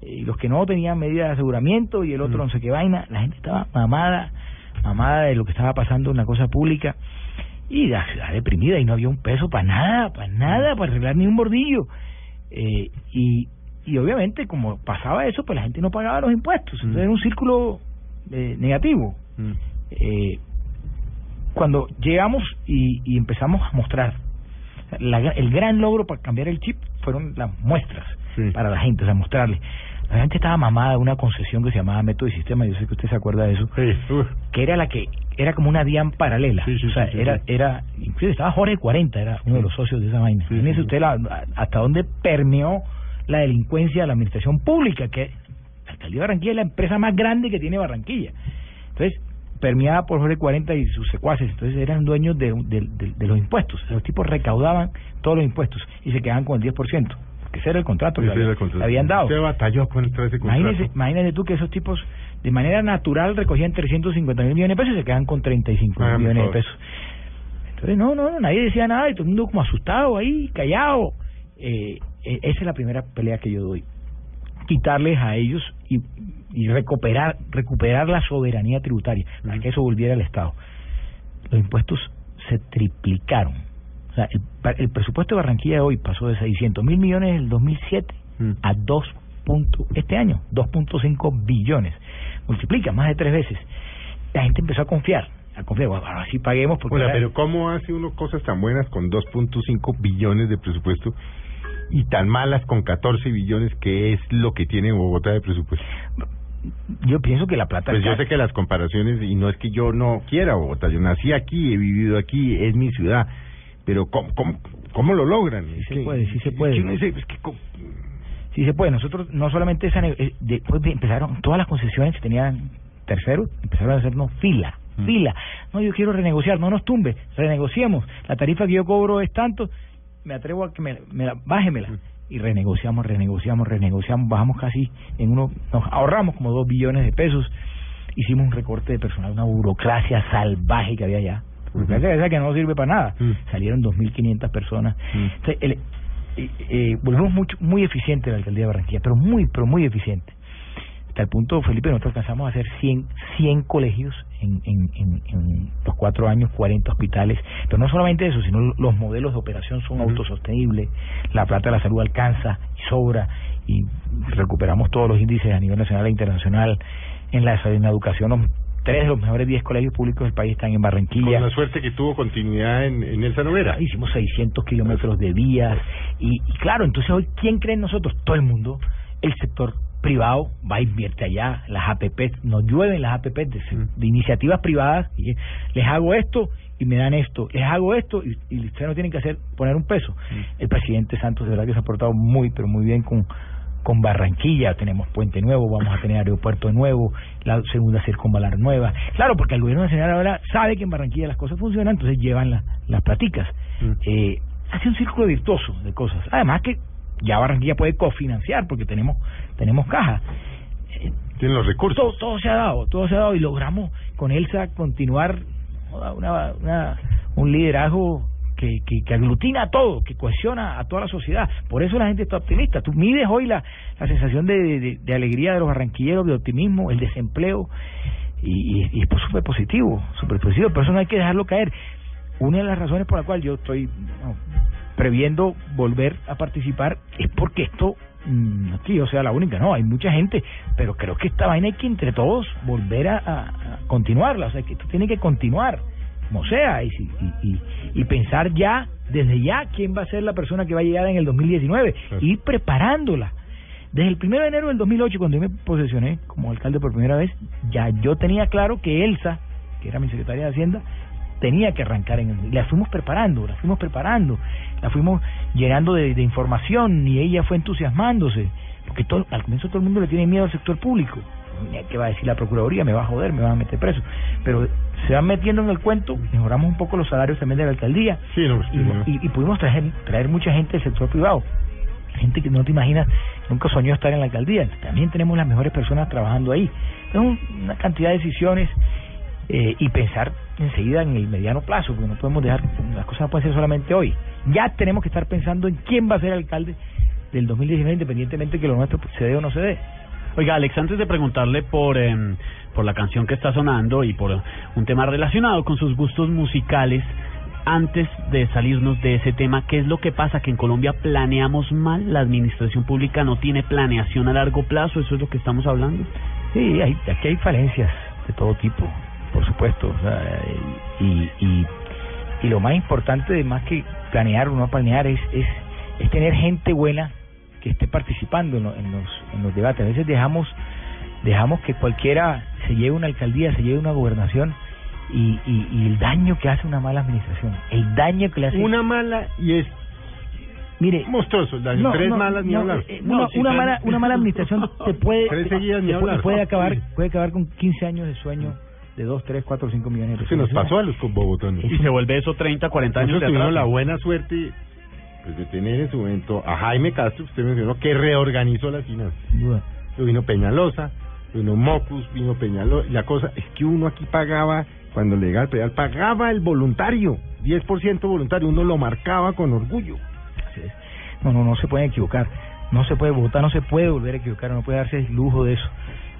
Y los que no tenían medida de aseguramiento y el otro Mm. no sé qué vaina, la gente estaba mamada, mamada de lo que estaba pasando en la cosa pública y la ciudad deprimida y no había un peso para nada, para nada, para arreglar ni un bordillo. Eh, y, y obviamente como pasaba eso, pues la gente no pagaba los impuestos, entonces era un círculo eh, negativo. Mm. Eh, cuando llegamos y, y empezamos a mostrar la el gran logro para cambiar el chip fueron las muestras Sí. para la gente, o sea, mostrarle La gente estaba mamada de una concesión que se llamaba Método y Sistema, yo sé que usted se acuerda de eso, que era la que era como una DIAN paralela. o sea, era, era, incluso estaba Jorge 40, era uno de los socios de esa vaina. Imagínese usted la- hasta dónde permeó la delincuencia de la administración pública, que la alcaldía de Barranquilla es la empresa más grande que tiene Barranquilla. Entonces, permeada por Jorge 40 y sus secuaces, entonces eran dueños de, de, de- de los impuestos. Los tipos recaudaban todos los impuestos y se quedaban con el 10%. Que ese era el contrato que habían- contrato. le habían dado. Usted batalló contra ese contrato. Imagínese, imagínese tú que esos tipos de manera natural recogían 350 mil millones de pesos y se quedan con 35 mil Ah, millones de pesos. Entonces, no, no, no, nadie decía nada y todo el mundo como asustado ahí, callado. Eh, eh, esa es la primera pelea que yo doy. Quitarles a ellos y, y recuperar, recuperar la soberanía tributaria, para que eso volviera al Estado. Los impuestos se triplicaron. O sea, el, el presupuesto de Barranquilla de hoy pasó de 600 mil millones en el 2007 a 2 punto, este año, 2.5 billones. Multiplica más de tres veces. La gente empezó a confiar, a confiar, bueno, ahora sí paguemos porque... Ahora- pero ¿cómo hace uno cosas tan buenas con 2.5 billones de presupuesto y tan malas con 14 billones que es lo que tiene Bogotá de presupuesto? Yo pienso que la plata... Pues yo sé que las comparaciones, y no es que yo no quiera Bogotá, yo nací aquí, he vivido aquí, es mi ciudad, pero ¿cómo, cómo, cómo lo logran? Sí se puede, sí se puede. Sí se puede. Nosotros no solamente esa eh, después de- empezaron todas las concesiones que tenían terceros empezaron a hacernos fila, Mm. fila. No, yo quiero renegociar, no nos tumbe, renegociemos. La tarifa que yo cobro es tanto, me atrevo a que me, me la, bájemela. Mm. Y renegociamos, renegociamos, renegociamos, bajamos casi en uno, nos ahorramos como dos billones de pesos. Hicimos un recorte de personal, una burocracia salvaje que había allá. Burocracia esa que no sirve para nada. Mm. Salieron 2.500 personas. Entonces, el, eh, eh, volvemos mucho, muy eficiente la alcaldía de Barranquilla, pero muy, pero muy eficiente. Hasta el punto, Felipe, nosotros alcanzamos a hacer 100, 100 colegios en, en, en, en los cuatro años, 40 hospitales. Pero no solamente eso, sino los modelos de operación son autosostenibles, la plata de la salud alcanza y sobra, y recuperamos todos los índices a nivel nacional e internacional. En la, en la educación, tres de los mejores 10 colegios públicos del país están en Barranquilla. Con la suerte que tuvo continuidad en, en Novera. Hicimos 600 kilómetros de vías y, y claro, entonces hoy, ¿quién cree en nosotros? Todo el mundo. El sector privado va a invierte allá, las APP, nos llueven las APP de, de iniciativas privadas y les hago esto y me dan esto, les hago esto y, y ustedes no tienen que hacer poner un peso. El presidente Santos de verdad que se ha portado muy, pero muy bien con con Barranquilla, tenemos Puente Nuevo, vamos a tener aeropuerto nuevo, la segunda circunvalar nueva. Claro, porque el gobierno nacional ahora sabe que en Barranquilla las cosas funcionan, entonces llevan la- las platicas. Eh, hace un círculo virtuoso de cosas. Además que ya Barranquilla puede cofinanciar porque tenemos tenemos caja. Tienen los recursos. Todo, todo se ha dado, todo se ha dado y logramos con Elsa continuar una, una- un liderazgo que, que, que aglutina a todo, que cohesiona a toda la sociedad. Por eso la gente está optimista. Tú mides hoy la, la sensación de, de, alegría de los barranquilleros, de optimismo, el desempleo, y, es súper positivo, súper positivo. Por eso no hay que dejarlo caer. Una de las razones por la cual yo estoy previendo volver a participar es porque esto mm, que yo sea la única, no, hay mucha gente, pero creo que esta vaina hay que entre todos volver a- a continuarla, o sea, que esto tiene que continuar, como sea, y, y, y, y pensar ya, desde ya, quién va a ser la persona que va a llegar en el 2019, ir preparándola. Desde el 1 de enero del 2008, cuando yo me posesioné como alcalde por primera vez, ya yo tenía claro que Elsa, que era mi secretaria de Hacienda, tenía que arrancar en el... La fuimos preparando, la fuimos preparando, la fuimos llenando de, de información y ella fue entusiasmándose, porque todo, al comienzo todo el mundo le tiene miedo al sector público. ¿Qué va a decir la Procuraduría? Me va a joder, me van a meter preso. Pero se van metiendo en el cuento, mejoramos un poco los salarios también de la alcaldía Sí, no, sí, no. y, pudimos traer, traer mucha gente del sector privado. Gente que no te imaginas, nunca soñó estar en la alcaldía. También tenemos las mejores personas trabajando ahí. Es un- una cantidad de decisiones eh, y pensar enseguida en el mediano plazo, porque no podemos dejar, las cosas no pueden ser solamente hoy. Ya tenemos que estar pensando en quién va a ser alcalde del 2019, independientemente que lo nuestro se dé o no se dé. Oiga, Alex, antes de preguntarle por, em, por la canción que está sonando y por un tema relacionado con sus gustos musicales, antes de salirnos de ese tema, ¿qué es lo que pasa? Que en Colombia planeamos mal, la administración pública no tiene planeación a largo plazo, ¿eso es lo que estamos hablando? Sí, hay, aquí hay falencias de todo tipo, por supuesto. o sea, y, y, y lo más importante, más que planear o no planear, es, es, es tener gente buena que esté participando en, lo- en los, en los debates. A veces dejamos, dejamos que cualquiera se lleve una alcaldía, se lleve una gobernación y, y, y el daño que hace una mala administración, el daño que le hace... Una mala y es Mire, monstruoso el daño. no, Tres no, malas ni no, hablar. eh, una, una mala una mala administración te puede Tres seguidas ni hablar. puede acabar puede acabar con 15 años de sueño de 2, 3, 4, 5 millones de Se nos pesos. pasó a los bogotanos. Y se vuelve eso 30, 40 años Nosotros de tuvimos atrás. la buena suerte pues, de tener en su momento a Jaime Castro, usted mencionó, que reorganizó las finanzas. Vino Peñalosa, vino Mocus, vino Peñalosa. La cosa es que uno aquí pagaba, cuando le llegaba el pedal, pagaba el voluntario, 10% voluntario, uno lo marcaba con orgullo. Así es. No, no, no se pueden equivocar. No se puede votar, no se puede volver a equivocar, no puede darse el lujo de eso.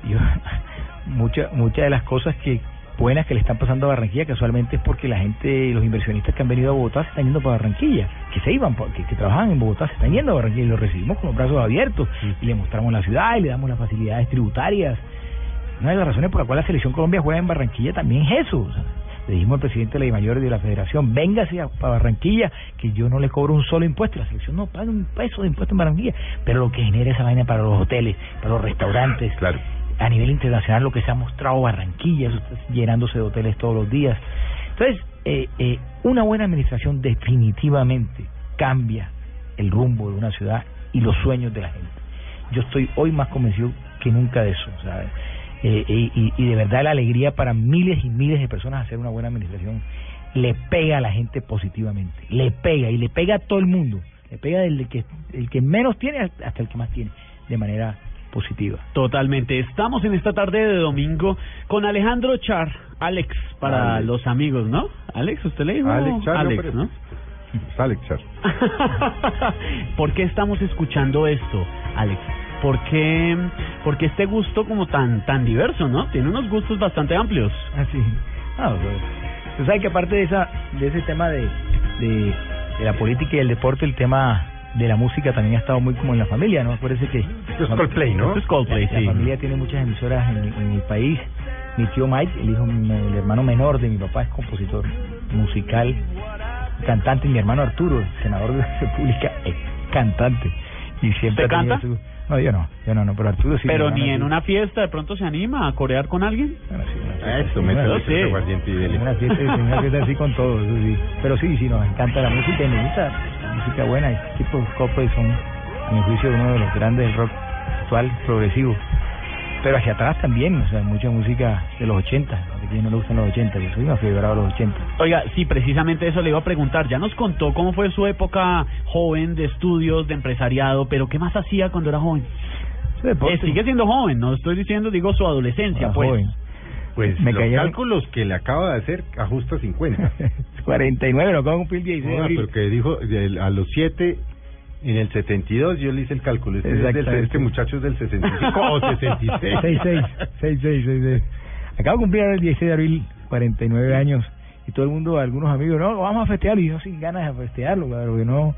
Yo, muchas muchas de las cosas que buenas que le están pasando a Barranquilla casualmente es porque la gente, los inversionistas que han venido a Bogotá se están yendo para Barranquilla, que se iban, que, que trabajaban en Bogotá se están yendo a Barranquilla y los recibimos con los brazos abiertos y le mostramos la ciudad y le damos las facilidades tributarias. Una de las razones por la cual la selección Colombia juega en Barranquilla también es eso. o sea, le dijimos al presidente de la mayor de la federación, véngase a, a Barranquilla, que yo no le cobro un solo impuesto. La selección no paga un peso de impuesto en Barranquilla, pero lo que genera esa vaina para los hoteles, para los restaurantes, Claro. A nivel internacional lo que se ha mostrado Barranquilla, llenándose de hoteles todos los días. Entonces, eh, eh, una buena administración definitivamente cambia el rumbo de una ciudad y los sueños de la gente. Yo estoy hoy más convencido que nunca de eso, ¿sabes? Eh, y, y de verdad la alegría para miles y miles de personas hacer una buena administración le pega a la gente positivamente, le pega y le pega a todo el mundo, le pega del que el que menos tiene hasta el que más tiene, de manera positiva. Totalmente. Estamos en esta tarde de domingo con Alejandro Char, Alex, para Alex. los amigos, ¿no? Alex, usted le dijo Alex Char, no, Alex, ¿no? Es Alex Char. ¿Por qué estamos escuchando esto, Alex? ¿Por qué, por qué este gusto como tan tan diverso, no? Tiene unos gustos bastante amplios. Así. Ah, pues, Tú sabes que aparte de esa de ese tema de, de, de la política y el deporte, el tema de la música también ha estado muy como en la familia, ¿no? Parece que... Esto es Coldplay, ¿no? Esto es Coldplay, La sí. familia tiene muchas emisoras en, mi- en mi país. Mi tío Mike, el hijo, el hermano menor de mi papá, es compositor musical, cantante. Y mi hermano Arturo, senador de la República, es cantante. Y siempre ¿Usted canta? su- No, yo no, yo no, no, pero Arturo sí. Pero ni en una fiesta de pronto se anima a corear con alguien. Bueno, sí, una fiesta, Eso, una- tres sí. una fiesta, en una fiesta así con todo, eso sí. Pero sí, sí, nos encanta la música y me gusta la música buena. Este tipo de Coldplay son, a mi juicio, uno de los grandes del rock actual, progresivo. Pero hacia atrás también, o sea, mucha música de los 80. A quien no le gustan los 80, yo soy un aficionado a los 80. Oiga, sí, precisamente eso le iba a preguntar. Ya nos contó cómo fue su época joven de estudios, de empresariado, pero ¿qué más hacía cuando era joven? Eh, sigue siendo joven, no estoy diciendo, digo, su adolescencia, ah, pues. joven. Pues Me los caía- cálculos que le acaba de hacer ajusta 50. 49, lo acabo de cumplir el 16 de No, abril. pero que dijo a los 7 en el 72 yo le hice el cálculo. Este, es del- este muchacho es del 65 o 66. 66, 66, 66. Acabo de cumplir el 16 de abril 49 años y todo el mundo, algunos amigos, no, vamos a festearlo y yo sin ganas de festearlo, claro, porque no,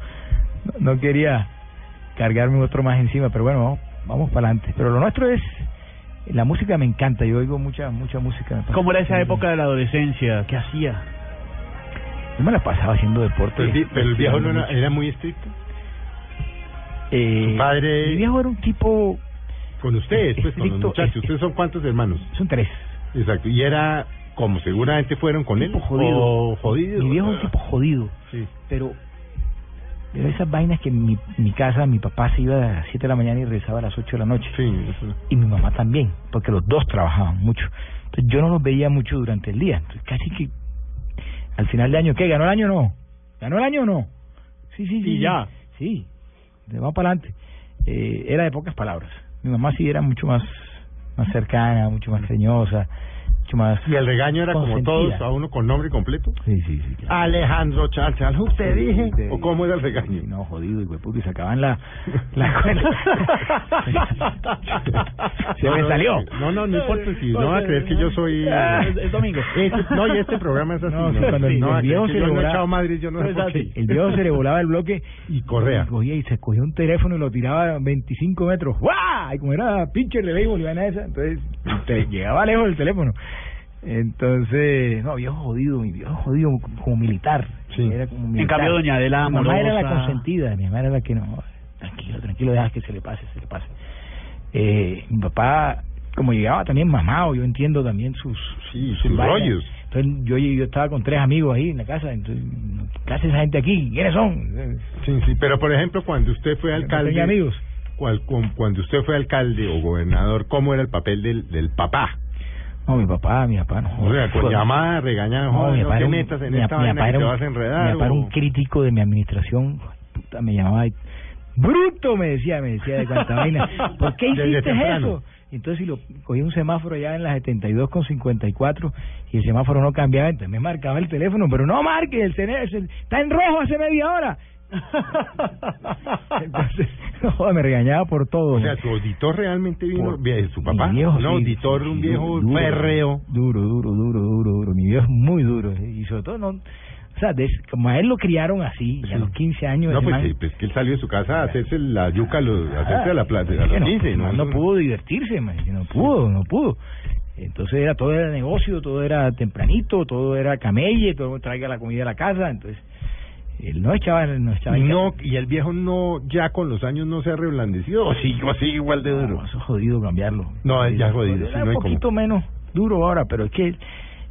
no, no quería cargarme otro más encima, pero bueno, vamos, vamos para adelante. Pero lo nuestro es, la música me encanta, yo oigo mucha, mucha música. ¿Cómo era esa época de la adolescencia? ¿Qué hacía? Yo me la pasaba haciendo deporte. Pero, el vi- pero el viejo no era, era muy estricto. Eh, su padre- Mi viejo era un tipo, Con ustedes, pues, con los Estricto, muchachos. es- ¿Ustedes son cuántos hermanos? son tres. Exacto. Y era como seguramente fueron con él. tipo jodido. O jodido. Mi viejo es un tipo jodido. Sí. pero pero esas vainas que en mi, mi casa mi papá se iba a las 7 de la mañana y regresaba a las 8 de la noche Sí, eso. y mi mamá también porque los dos trabajaban mucho entonces yo no los veía mucho durante el día entonces casi que al final de año ¿qué? ¿ganó el año o no? ¿ganó el año o no? sí, sí, sí Y ya. sí, sí. vamos para adelante eh, era de pocas palabras mi mamá sí era mucho más más cercana mucho más cariñosa mucho más Y el regaño era como todos, a uno con nombre completo. sí, sí, sí claro. Alejandro Charchal, usted Sí, dije. sí. ¿O cómo era el regaño? Sí, no, jodido, hijo de puta, y sacaban la, la. Se me No, salió. No, no, no importa si no va a creer que yo soy. Ah, es- es domingo. Este- no, y este programa es así. No, No, cuando el- no, el viejo se Madrid, yo no, es así. El viejo se le volaba el bloque Y correa. y cogía y se cogía un teléfono y lo tiraba a 25 metros. ¡Guau! Y como era pitcher de béisbol y vaina esa, entonces te llegaba lejos el teléfono. Entonces, no, viejo jodido, mi viejo jodido como militar. Sí. Era como En militar. cambio, doña Adela Mi mamá era la consentida, mi mamá era la que no. Tranquilo, tranquilo. tranquilo, deja que se le pase, se le pase. Eh, mi papá, como llegaba también mamado, yo entiendo también sus, Sí, sus rollos. Entonces yo, yo estaba con tres amigos ahí en la casa, entonces, ¿qué hace esa gente aquí? ¿Quiénes son? Sí, sí, pero por ejemplo, cuando usted fue No alcalde, tenía amigos. cuando usted fue alcalde o gobernador, ¿cómo era el papel del, del papá? No, mi papá, mi papá no. O sea, con Fue- llamada, regañada, No, mi no papá te era un- metas en mi- esta mi vaina que te vas a enredar. Mi papá era un crítico de mi administración. Puta, me llamaba y, bruto, me decía, me decía de cuánta vaina. ¿Por qué hiciste eso? Y Entonces, si lo cogí un semáforo ya en las 72 con 54 y el semáforo no cambiaba, entonces me marcaba el teléfono, pero no marque, el teléfono está en rojo hace media hora. Entonces, no, me regañaba por todo. O sea, su auditor realmente vino, Por- su papá, mi viejo, un sí, auditor, sí, un viejo duro, férreo. Duro, duro, duro, duro, duro. Mi viejo es muy duro. ¿eh? Y sobre todo, no, o sea, des- como a él lo criaron así, y a los 15 años. No, pues man- sí, pues que él salió de su casa a hacerse la yuca, a los- a hacerse Ah, la plata, a que los no, 15, no, ¿no? no pudo divertirse, man, no pudo, no pudo. Entonces era todo era negocio, todo era tempranito, todo era camelle, todo traiga la comida a la casa, entonces él no echaba, no echaba Y no, el viejo no, ya con los años no se ha reblandecido, o sigue igual de duro. No, eso es jodido cambiarlo. No, ya es jodido, sí, no hay un poquito menos duro ahora, pero es que él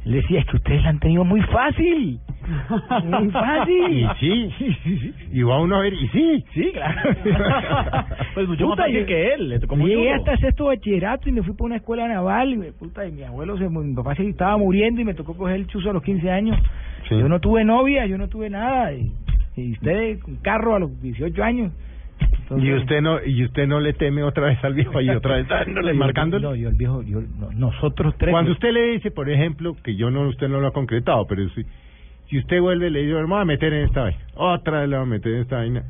decía, es que ustedes la han tenido muy fácil. Muy fácil. Y sí, y va uno a ver, y sí. Sí, claro. Pues mucho más Puta, fácil yo- que él, le tocó muy Llegué duro. hasta sexto bachillerato y me fui para una escuela naval y, me- puta, y mi abuelo, se, mi papá se estaba muriendo y me tocó coger el chuzo a los 15 años. Sí. Yo no tuve novia, yo no tuve nada. Y, y ustedes con carro a los 18 años. Entonces- Y usted no, y usted no le teme otra vez al viejo ahí otra vez dándole, marcándole. No, yo el viejo, yo, no, nosotros tres. Cuando usted le dice, por ejemplo, que yo no, usted no lo ha concretado, pero si, si usted vuelve le dice, me voy a meter en esta vaina, otra vez le voy a meter en esta vaina.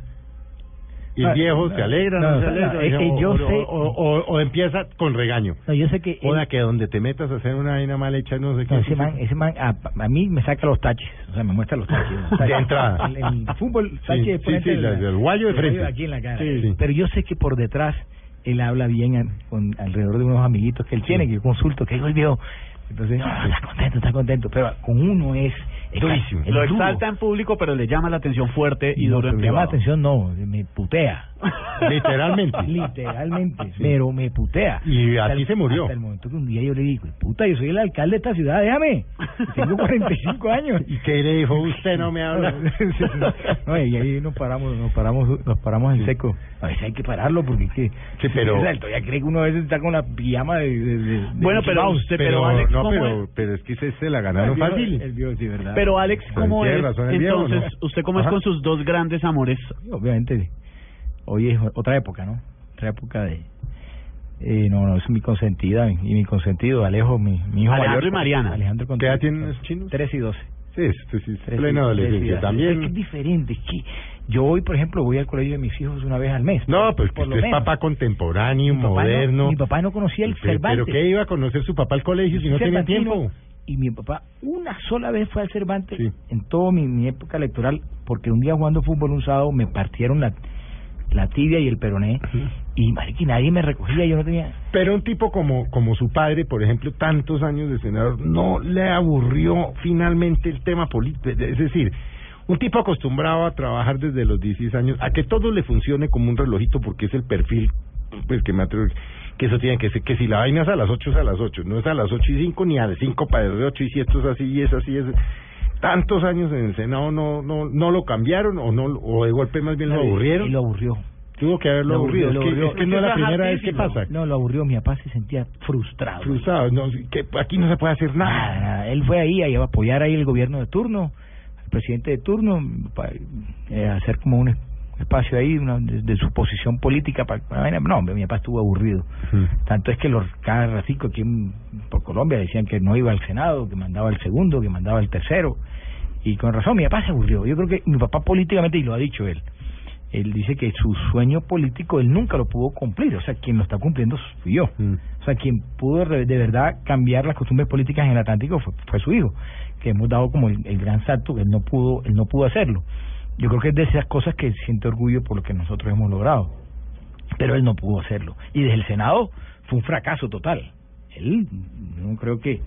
Y el Ah, viejo se alegra, no, no, se no, alegra. es que o, yo o- sé- o, o- o empieza con regaño. No, yo sé que. Donde te metas a hacer una vaina mal hecha, no sé qué. no, ese man, ese man a, a mí me saca los taches, o sea, me muestra los taches. o De entrada. El, el fútbol, Sí, tache de sí, frente sí, del- la- del guayo de frente. Aquí en la cara. Sí, sí. Pero yo sé que por detrás él habla bien con, alrededor de unos amiguitos que él tiene, que yo consulto, que digo el viejo. Entonces, no, está contento, está contento. Pero con uno es. Es Durísimo. es Lo exalta en público, pero le llama la atención fuerte y No, duro en pero llama la atención, no, me putea. Literalmente. Literalmente, pero me putea. Y así se murió. Hasta el momento que un día yo le digo, puta, yo soy el alcalde de esta ciudad, déjame. Tengo 45 años. ¿Y qué le dijo? Usted no me habla. no, y ahí nos paramos, nos paramos, nos paramos en seco. A veces hay que pararlo porque es que Sí, pero- sea, todavía cree que uno a veces está con la pijama de, de- de- de Bueno, pero usted, pero, Alex, no, ¿cómo pero, es? pero es que se, se la ganaron fácil. el viejo, sí, verdad. Pero Alex, ¿cómo tiene es? razón el viejo, Entonces, ¿no? ¿usted cómo es Ajá. con sus dos grandes amores? obviamente hoy es otra época, ¿no? Otra época de eh, no, no, es mi consentida y mi consentido, Alejo, mi, mi hijo Alejandro mayor. y Mariana. Alejandro ¿Qué edad tienen los chinos? 13 y 12. Sí, sí, sí, Tres y- plena adolescencia. doce. Es que es También. diferente, es que yo hoy, por ejemplo, voy al colegio de mis hijos una vez al mes. No, pues que por lo usted es menos. papá contemporáneo, Mi papá no- moderno. mi papá no conocía el Cervantes. ¿Pero qué iba a conocer su papá al colegio si no tenía tiempo? Y mi papá una sola vez fue al Cervantes Sí. en toda mi, mi época electoral, porque un día jugando fútbol un sábado me partieron la, la tibia y el peroné, y marica, y nadie me recogía, yo no tenía... Pero un tipo como, como su padre, por ejemplo, tantos años de senador, no le aburrió finalmente el tema político. Es decir, un tipo acostumbrado a trabajar desde los 16 años, a que todo le funcione como un relojito porque es el perfil, pues que me atrevo, que eso tiene que ser, que si la vaina es a las 8 es a las 8, no es a las 8 y 5 ni a las 5 para de 8 y si esto es así y es así, es... Tantos años en el Senado no no no lo cambiaron o no o de golpe más bien lo aburrieron. Y lo aburrió. Tuvo que haberlo Lo aburrido. aburrió, Es que, es que no es la primera vez que pasa. No, lo aburrió, mi papá se sentía frustrado. Frustrado, no, que aquí no se puede hacer Nada, nada. nada. Él fue ahí a apoyar ahí el gobierno de turno, el presidente de turno, para eh, hacer como un espacio ahí una, de, de su posición política. Para, no, hombre, mi papá estuvo aburrido. Tanto es que los cada ratico aquí por Colombia decían que no iba al Senado, que mandaba el segundo, que mandaba el tercero. Y con razón, mi papá se aburrió. Yo creo que mi papá políticamente, y lo ha dicho él, él dice que su sueño político él nunca lo pudo cumplir. O sea, quien lo está cumpliendo fui yo. Mm. O sea, quien pudo de verdad cambiar las costumbres políticas en el Atlántico fue, fue su hijo, que hemos dado como el, el gran salto que él no pudo, él no pudo hacerlo. Yo creo que es de esas cosas que siente orgullo por lo que nosotros hemos logrado. Pero él no pudo hacerlo. Y desde el Senado fue un fracaso total. Él, no creo que,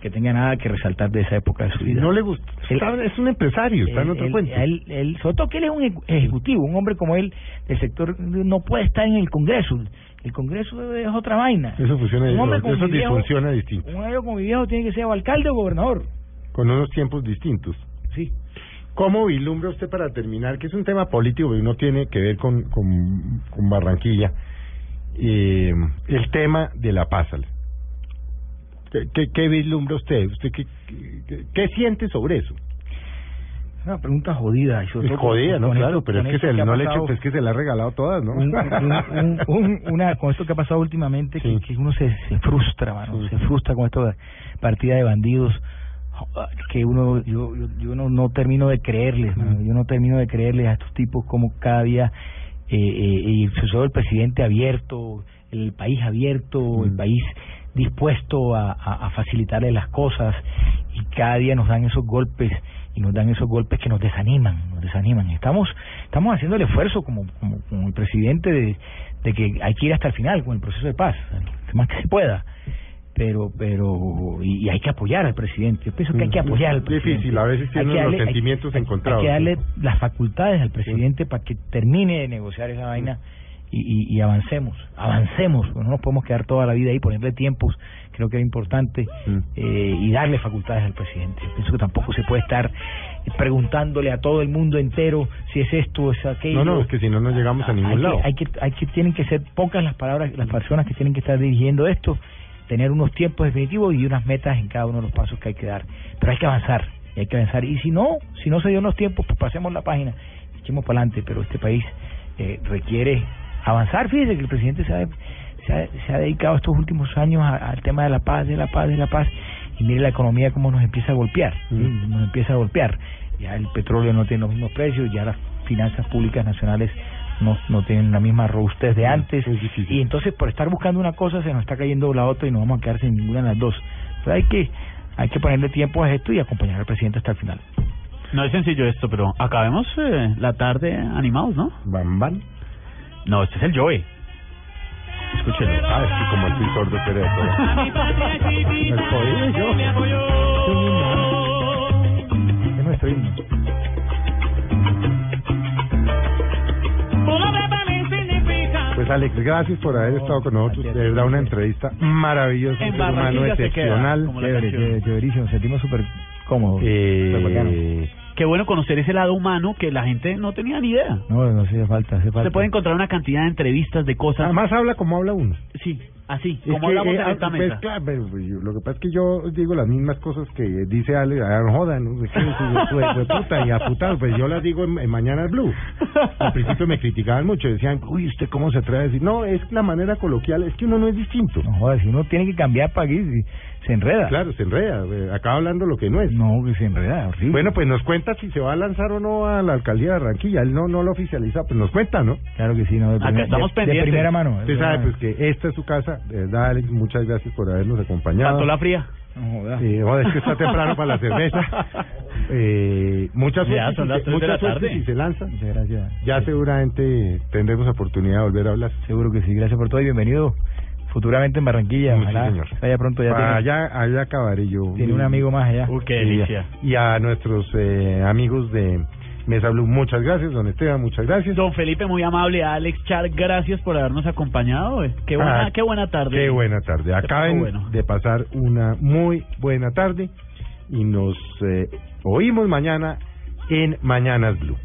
que tenga nada que resaltar de esa época de su vida. No le gusta. Él- es un empresario, está en él- otro él- él- él- sobre todo que él es un eje- ejecutivo, un hombre como él del sector no puede estar en el Congreso. El Congreso es otra vaina. Eso funciona, Un hombre eso viejo- disfunciona distinto, Un hombre como mi viejo tiene que ser o alcalde o gobernador. con unos tiempos distintos. Sí. ¿Cómo vislumbra usted para terminar, que es un tema político que no tiene que ver con, con, con Barranquilla, eh, el tema de la paz? ¿Qué, qué, qué vislumbra usted? ¿Usted qué, qué, qué siente sobre eso? Una pregunta jodida. y sobre Es jodida, ¿no? Claro, esto- pero es que se, ha no le pues que se la ha regalado todas, ¿no? un- un- un- un- una con esto que ha pasado últimamente que, que uno se, se frustra mano se frustra con esta partida de bandidos que uno yo yo, yo no, no termino de creerles yo no termino de creerles a estos tipos como cada día eh, eh, y sobre el presidente abierto el país abierto el país dispuesto a, a, a facilitarle las cosas y cada día nos dan esos golpes y nos dan esos golpes que nos desaniman, nos desaniman. Estamos estamos haciendo el esfuerzo como como, como el presidente de, de que hay que ir hasta el final con el proceso de paz, más que se pueda. Pero pero y, y hay que apoyar al presidente. Yo pienso que hay que Mm, apoyar al es difícil, presidente. a veces tiene darle- hay- sentimientos hay- encontrados, Hay que darle ¿no? las facultades al presidente para que termine de negociar esa vaina y, y, y avancemos, avancemos, no nos podemos quedar toda la vida ahí, ponerle tiempos, creo que era importante, eh, y darle facultades al presidente. Pienso que tampoco se puede estar preguntándole a todo el mundo entero si es esto o es aquello. No, no, es que si no, no llegamos a ningún hay lado. Que, hay que, hay que, tienen que ser pocas las palabras, las personas que tienen que estar dirigiendo esto, tener unos tiempos definitivos y unas metas en cada uno de los pasos que hay que dar. Pero hay que avanzar, y hay que avanzar. Y si no, si no se dio los tiempos, pues pasemos la página, echemos para adelante. Pero este país eh, requiere avanzar. Fíjese que el presidente se ha, se ha, se ha dedicado estos últimos años al tema de la paz, de la paz, de la paz. Y mire la economía cómo nos empieza a golpear, ¿sí? nos empieza a golpear. Ya el petróleo no tiene los mismos precios, ya las finanzas públicas nacionales no, no tienen la misma robustez de antes. Y entonces por estar buscando una cosa se nos está cayendo la otra y nos vamos a quedar sin ninguna de las dos. Pero hay que, hay que ponerle tiempo a esto y acompañar al presidente hasta el final. No es sencillo esto, pero acabemos eh, la tarde animados, ¿no? ¿Van, van? No, este es el Joey. Escúchelo. Ah, es que como de. El jodido yo. Es nuestro himno. Alex, gracias por haber estado con nosotros. De verdad, una entrevista maravillosa, un En ser humano excepcional. como la Chévere, chéverísimo. Nos sentimos súper cómodos. Eh, Qué bueno conocer ese lado humano que la gente no tenía ni idea. No, no hace falta, hace falta. Se puede encontrar una cantidad de entrevistas, de cosas. además habla como habla uno. Sí, así, Es como que, hablamos eh, en esta ah, pues, mesa. claro, pero, pues, yo- lo que pasa es que yo digo las mismas cosas que dice Ale, ah, no jodan, no de- puta y a putar, pues yo las digo en, en Mañana Blue. Al principio me criticaban mucho, decían, uy, ¿usted cómo se atreve a decir? No, es la manera coloquial, es que uno no es distinto. No jodas, si uno tiene que cambiar para aquí, si- se enreda. Claro, se enreda, eh, acaba hablando lo que no es. No, que se enreda, horrible. Bueno, pues nos cuenta si se va a lanzar o no a la alcaldía de Barranquilla. Él no, no lo oficializa, pues nos cuenta, ¿no? Claro que sí, no, de, Acá primer- estamos de- de pendientes. primera mano. de Usted sabe pues que esta es su casa. De verdad, Alex, muchas gracias por habernos acompañado. Tanto la fría. No jodas. Eh, joder, es que está temprano para la cerveza. Eh, mucha suerte, Ya, si son las se- tres de mucha la suerte tarde. si se lanza. Muchas gracias. Ya seguramente tendremos oportunidad de volver a hablar. Seguro que sí. Gracias por todo y bienvenido futuramente en Barranquilla. Sí, Ojalá señor. vaya pronto. Ya tiene, allá, allá acabaré yo. tiene un amigo más allá. Uy, qué delicia. Y a nuestros eh, amigos de Mesa Blue, muchas gracias. Don Esteban, muchas gracias. Don Felipe, muy amable. Alex Char, gracias por habernos acompañado. eh. Qué buena, Ah, qué buena tarde. Qué buena tarde. Acaben bueno. de pasar una muy buena tarde y nos eh, oímos mañana en Mañanas Blue.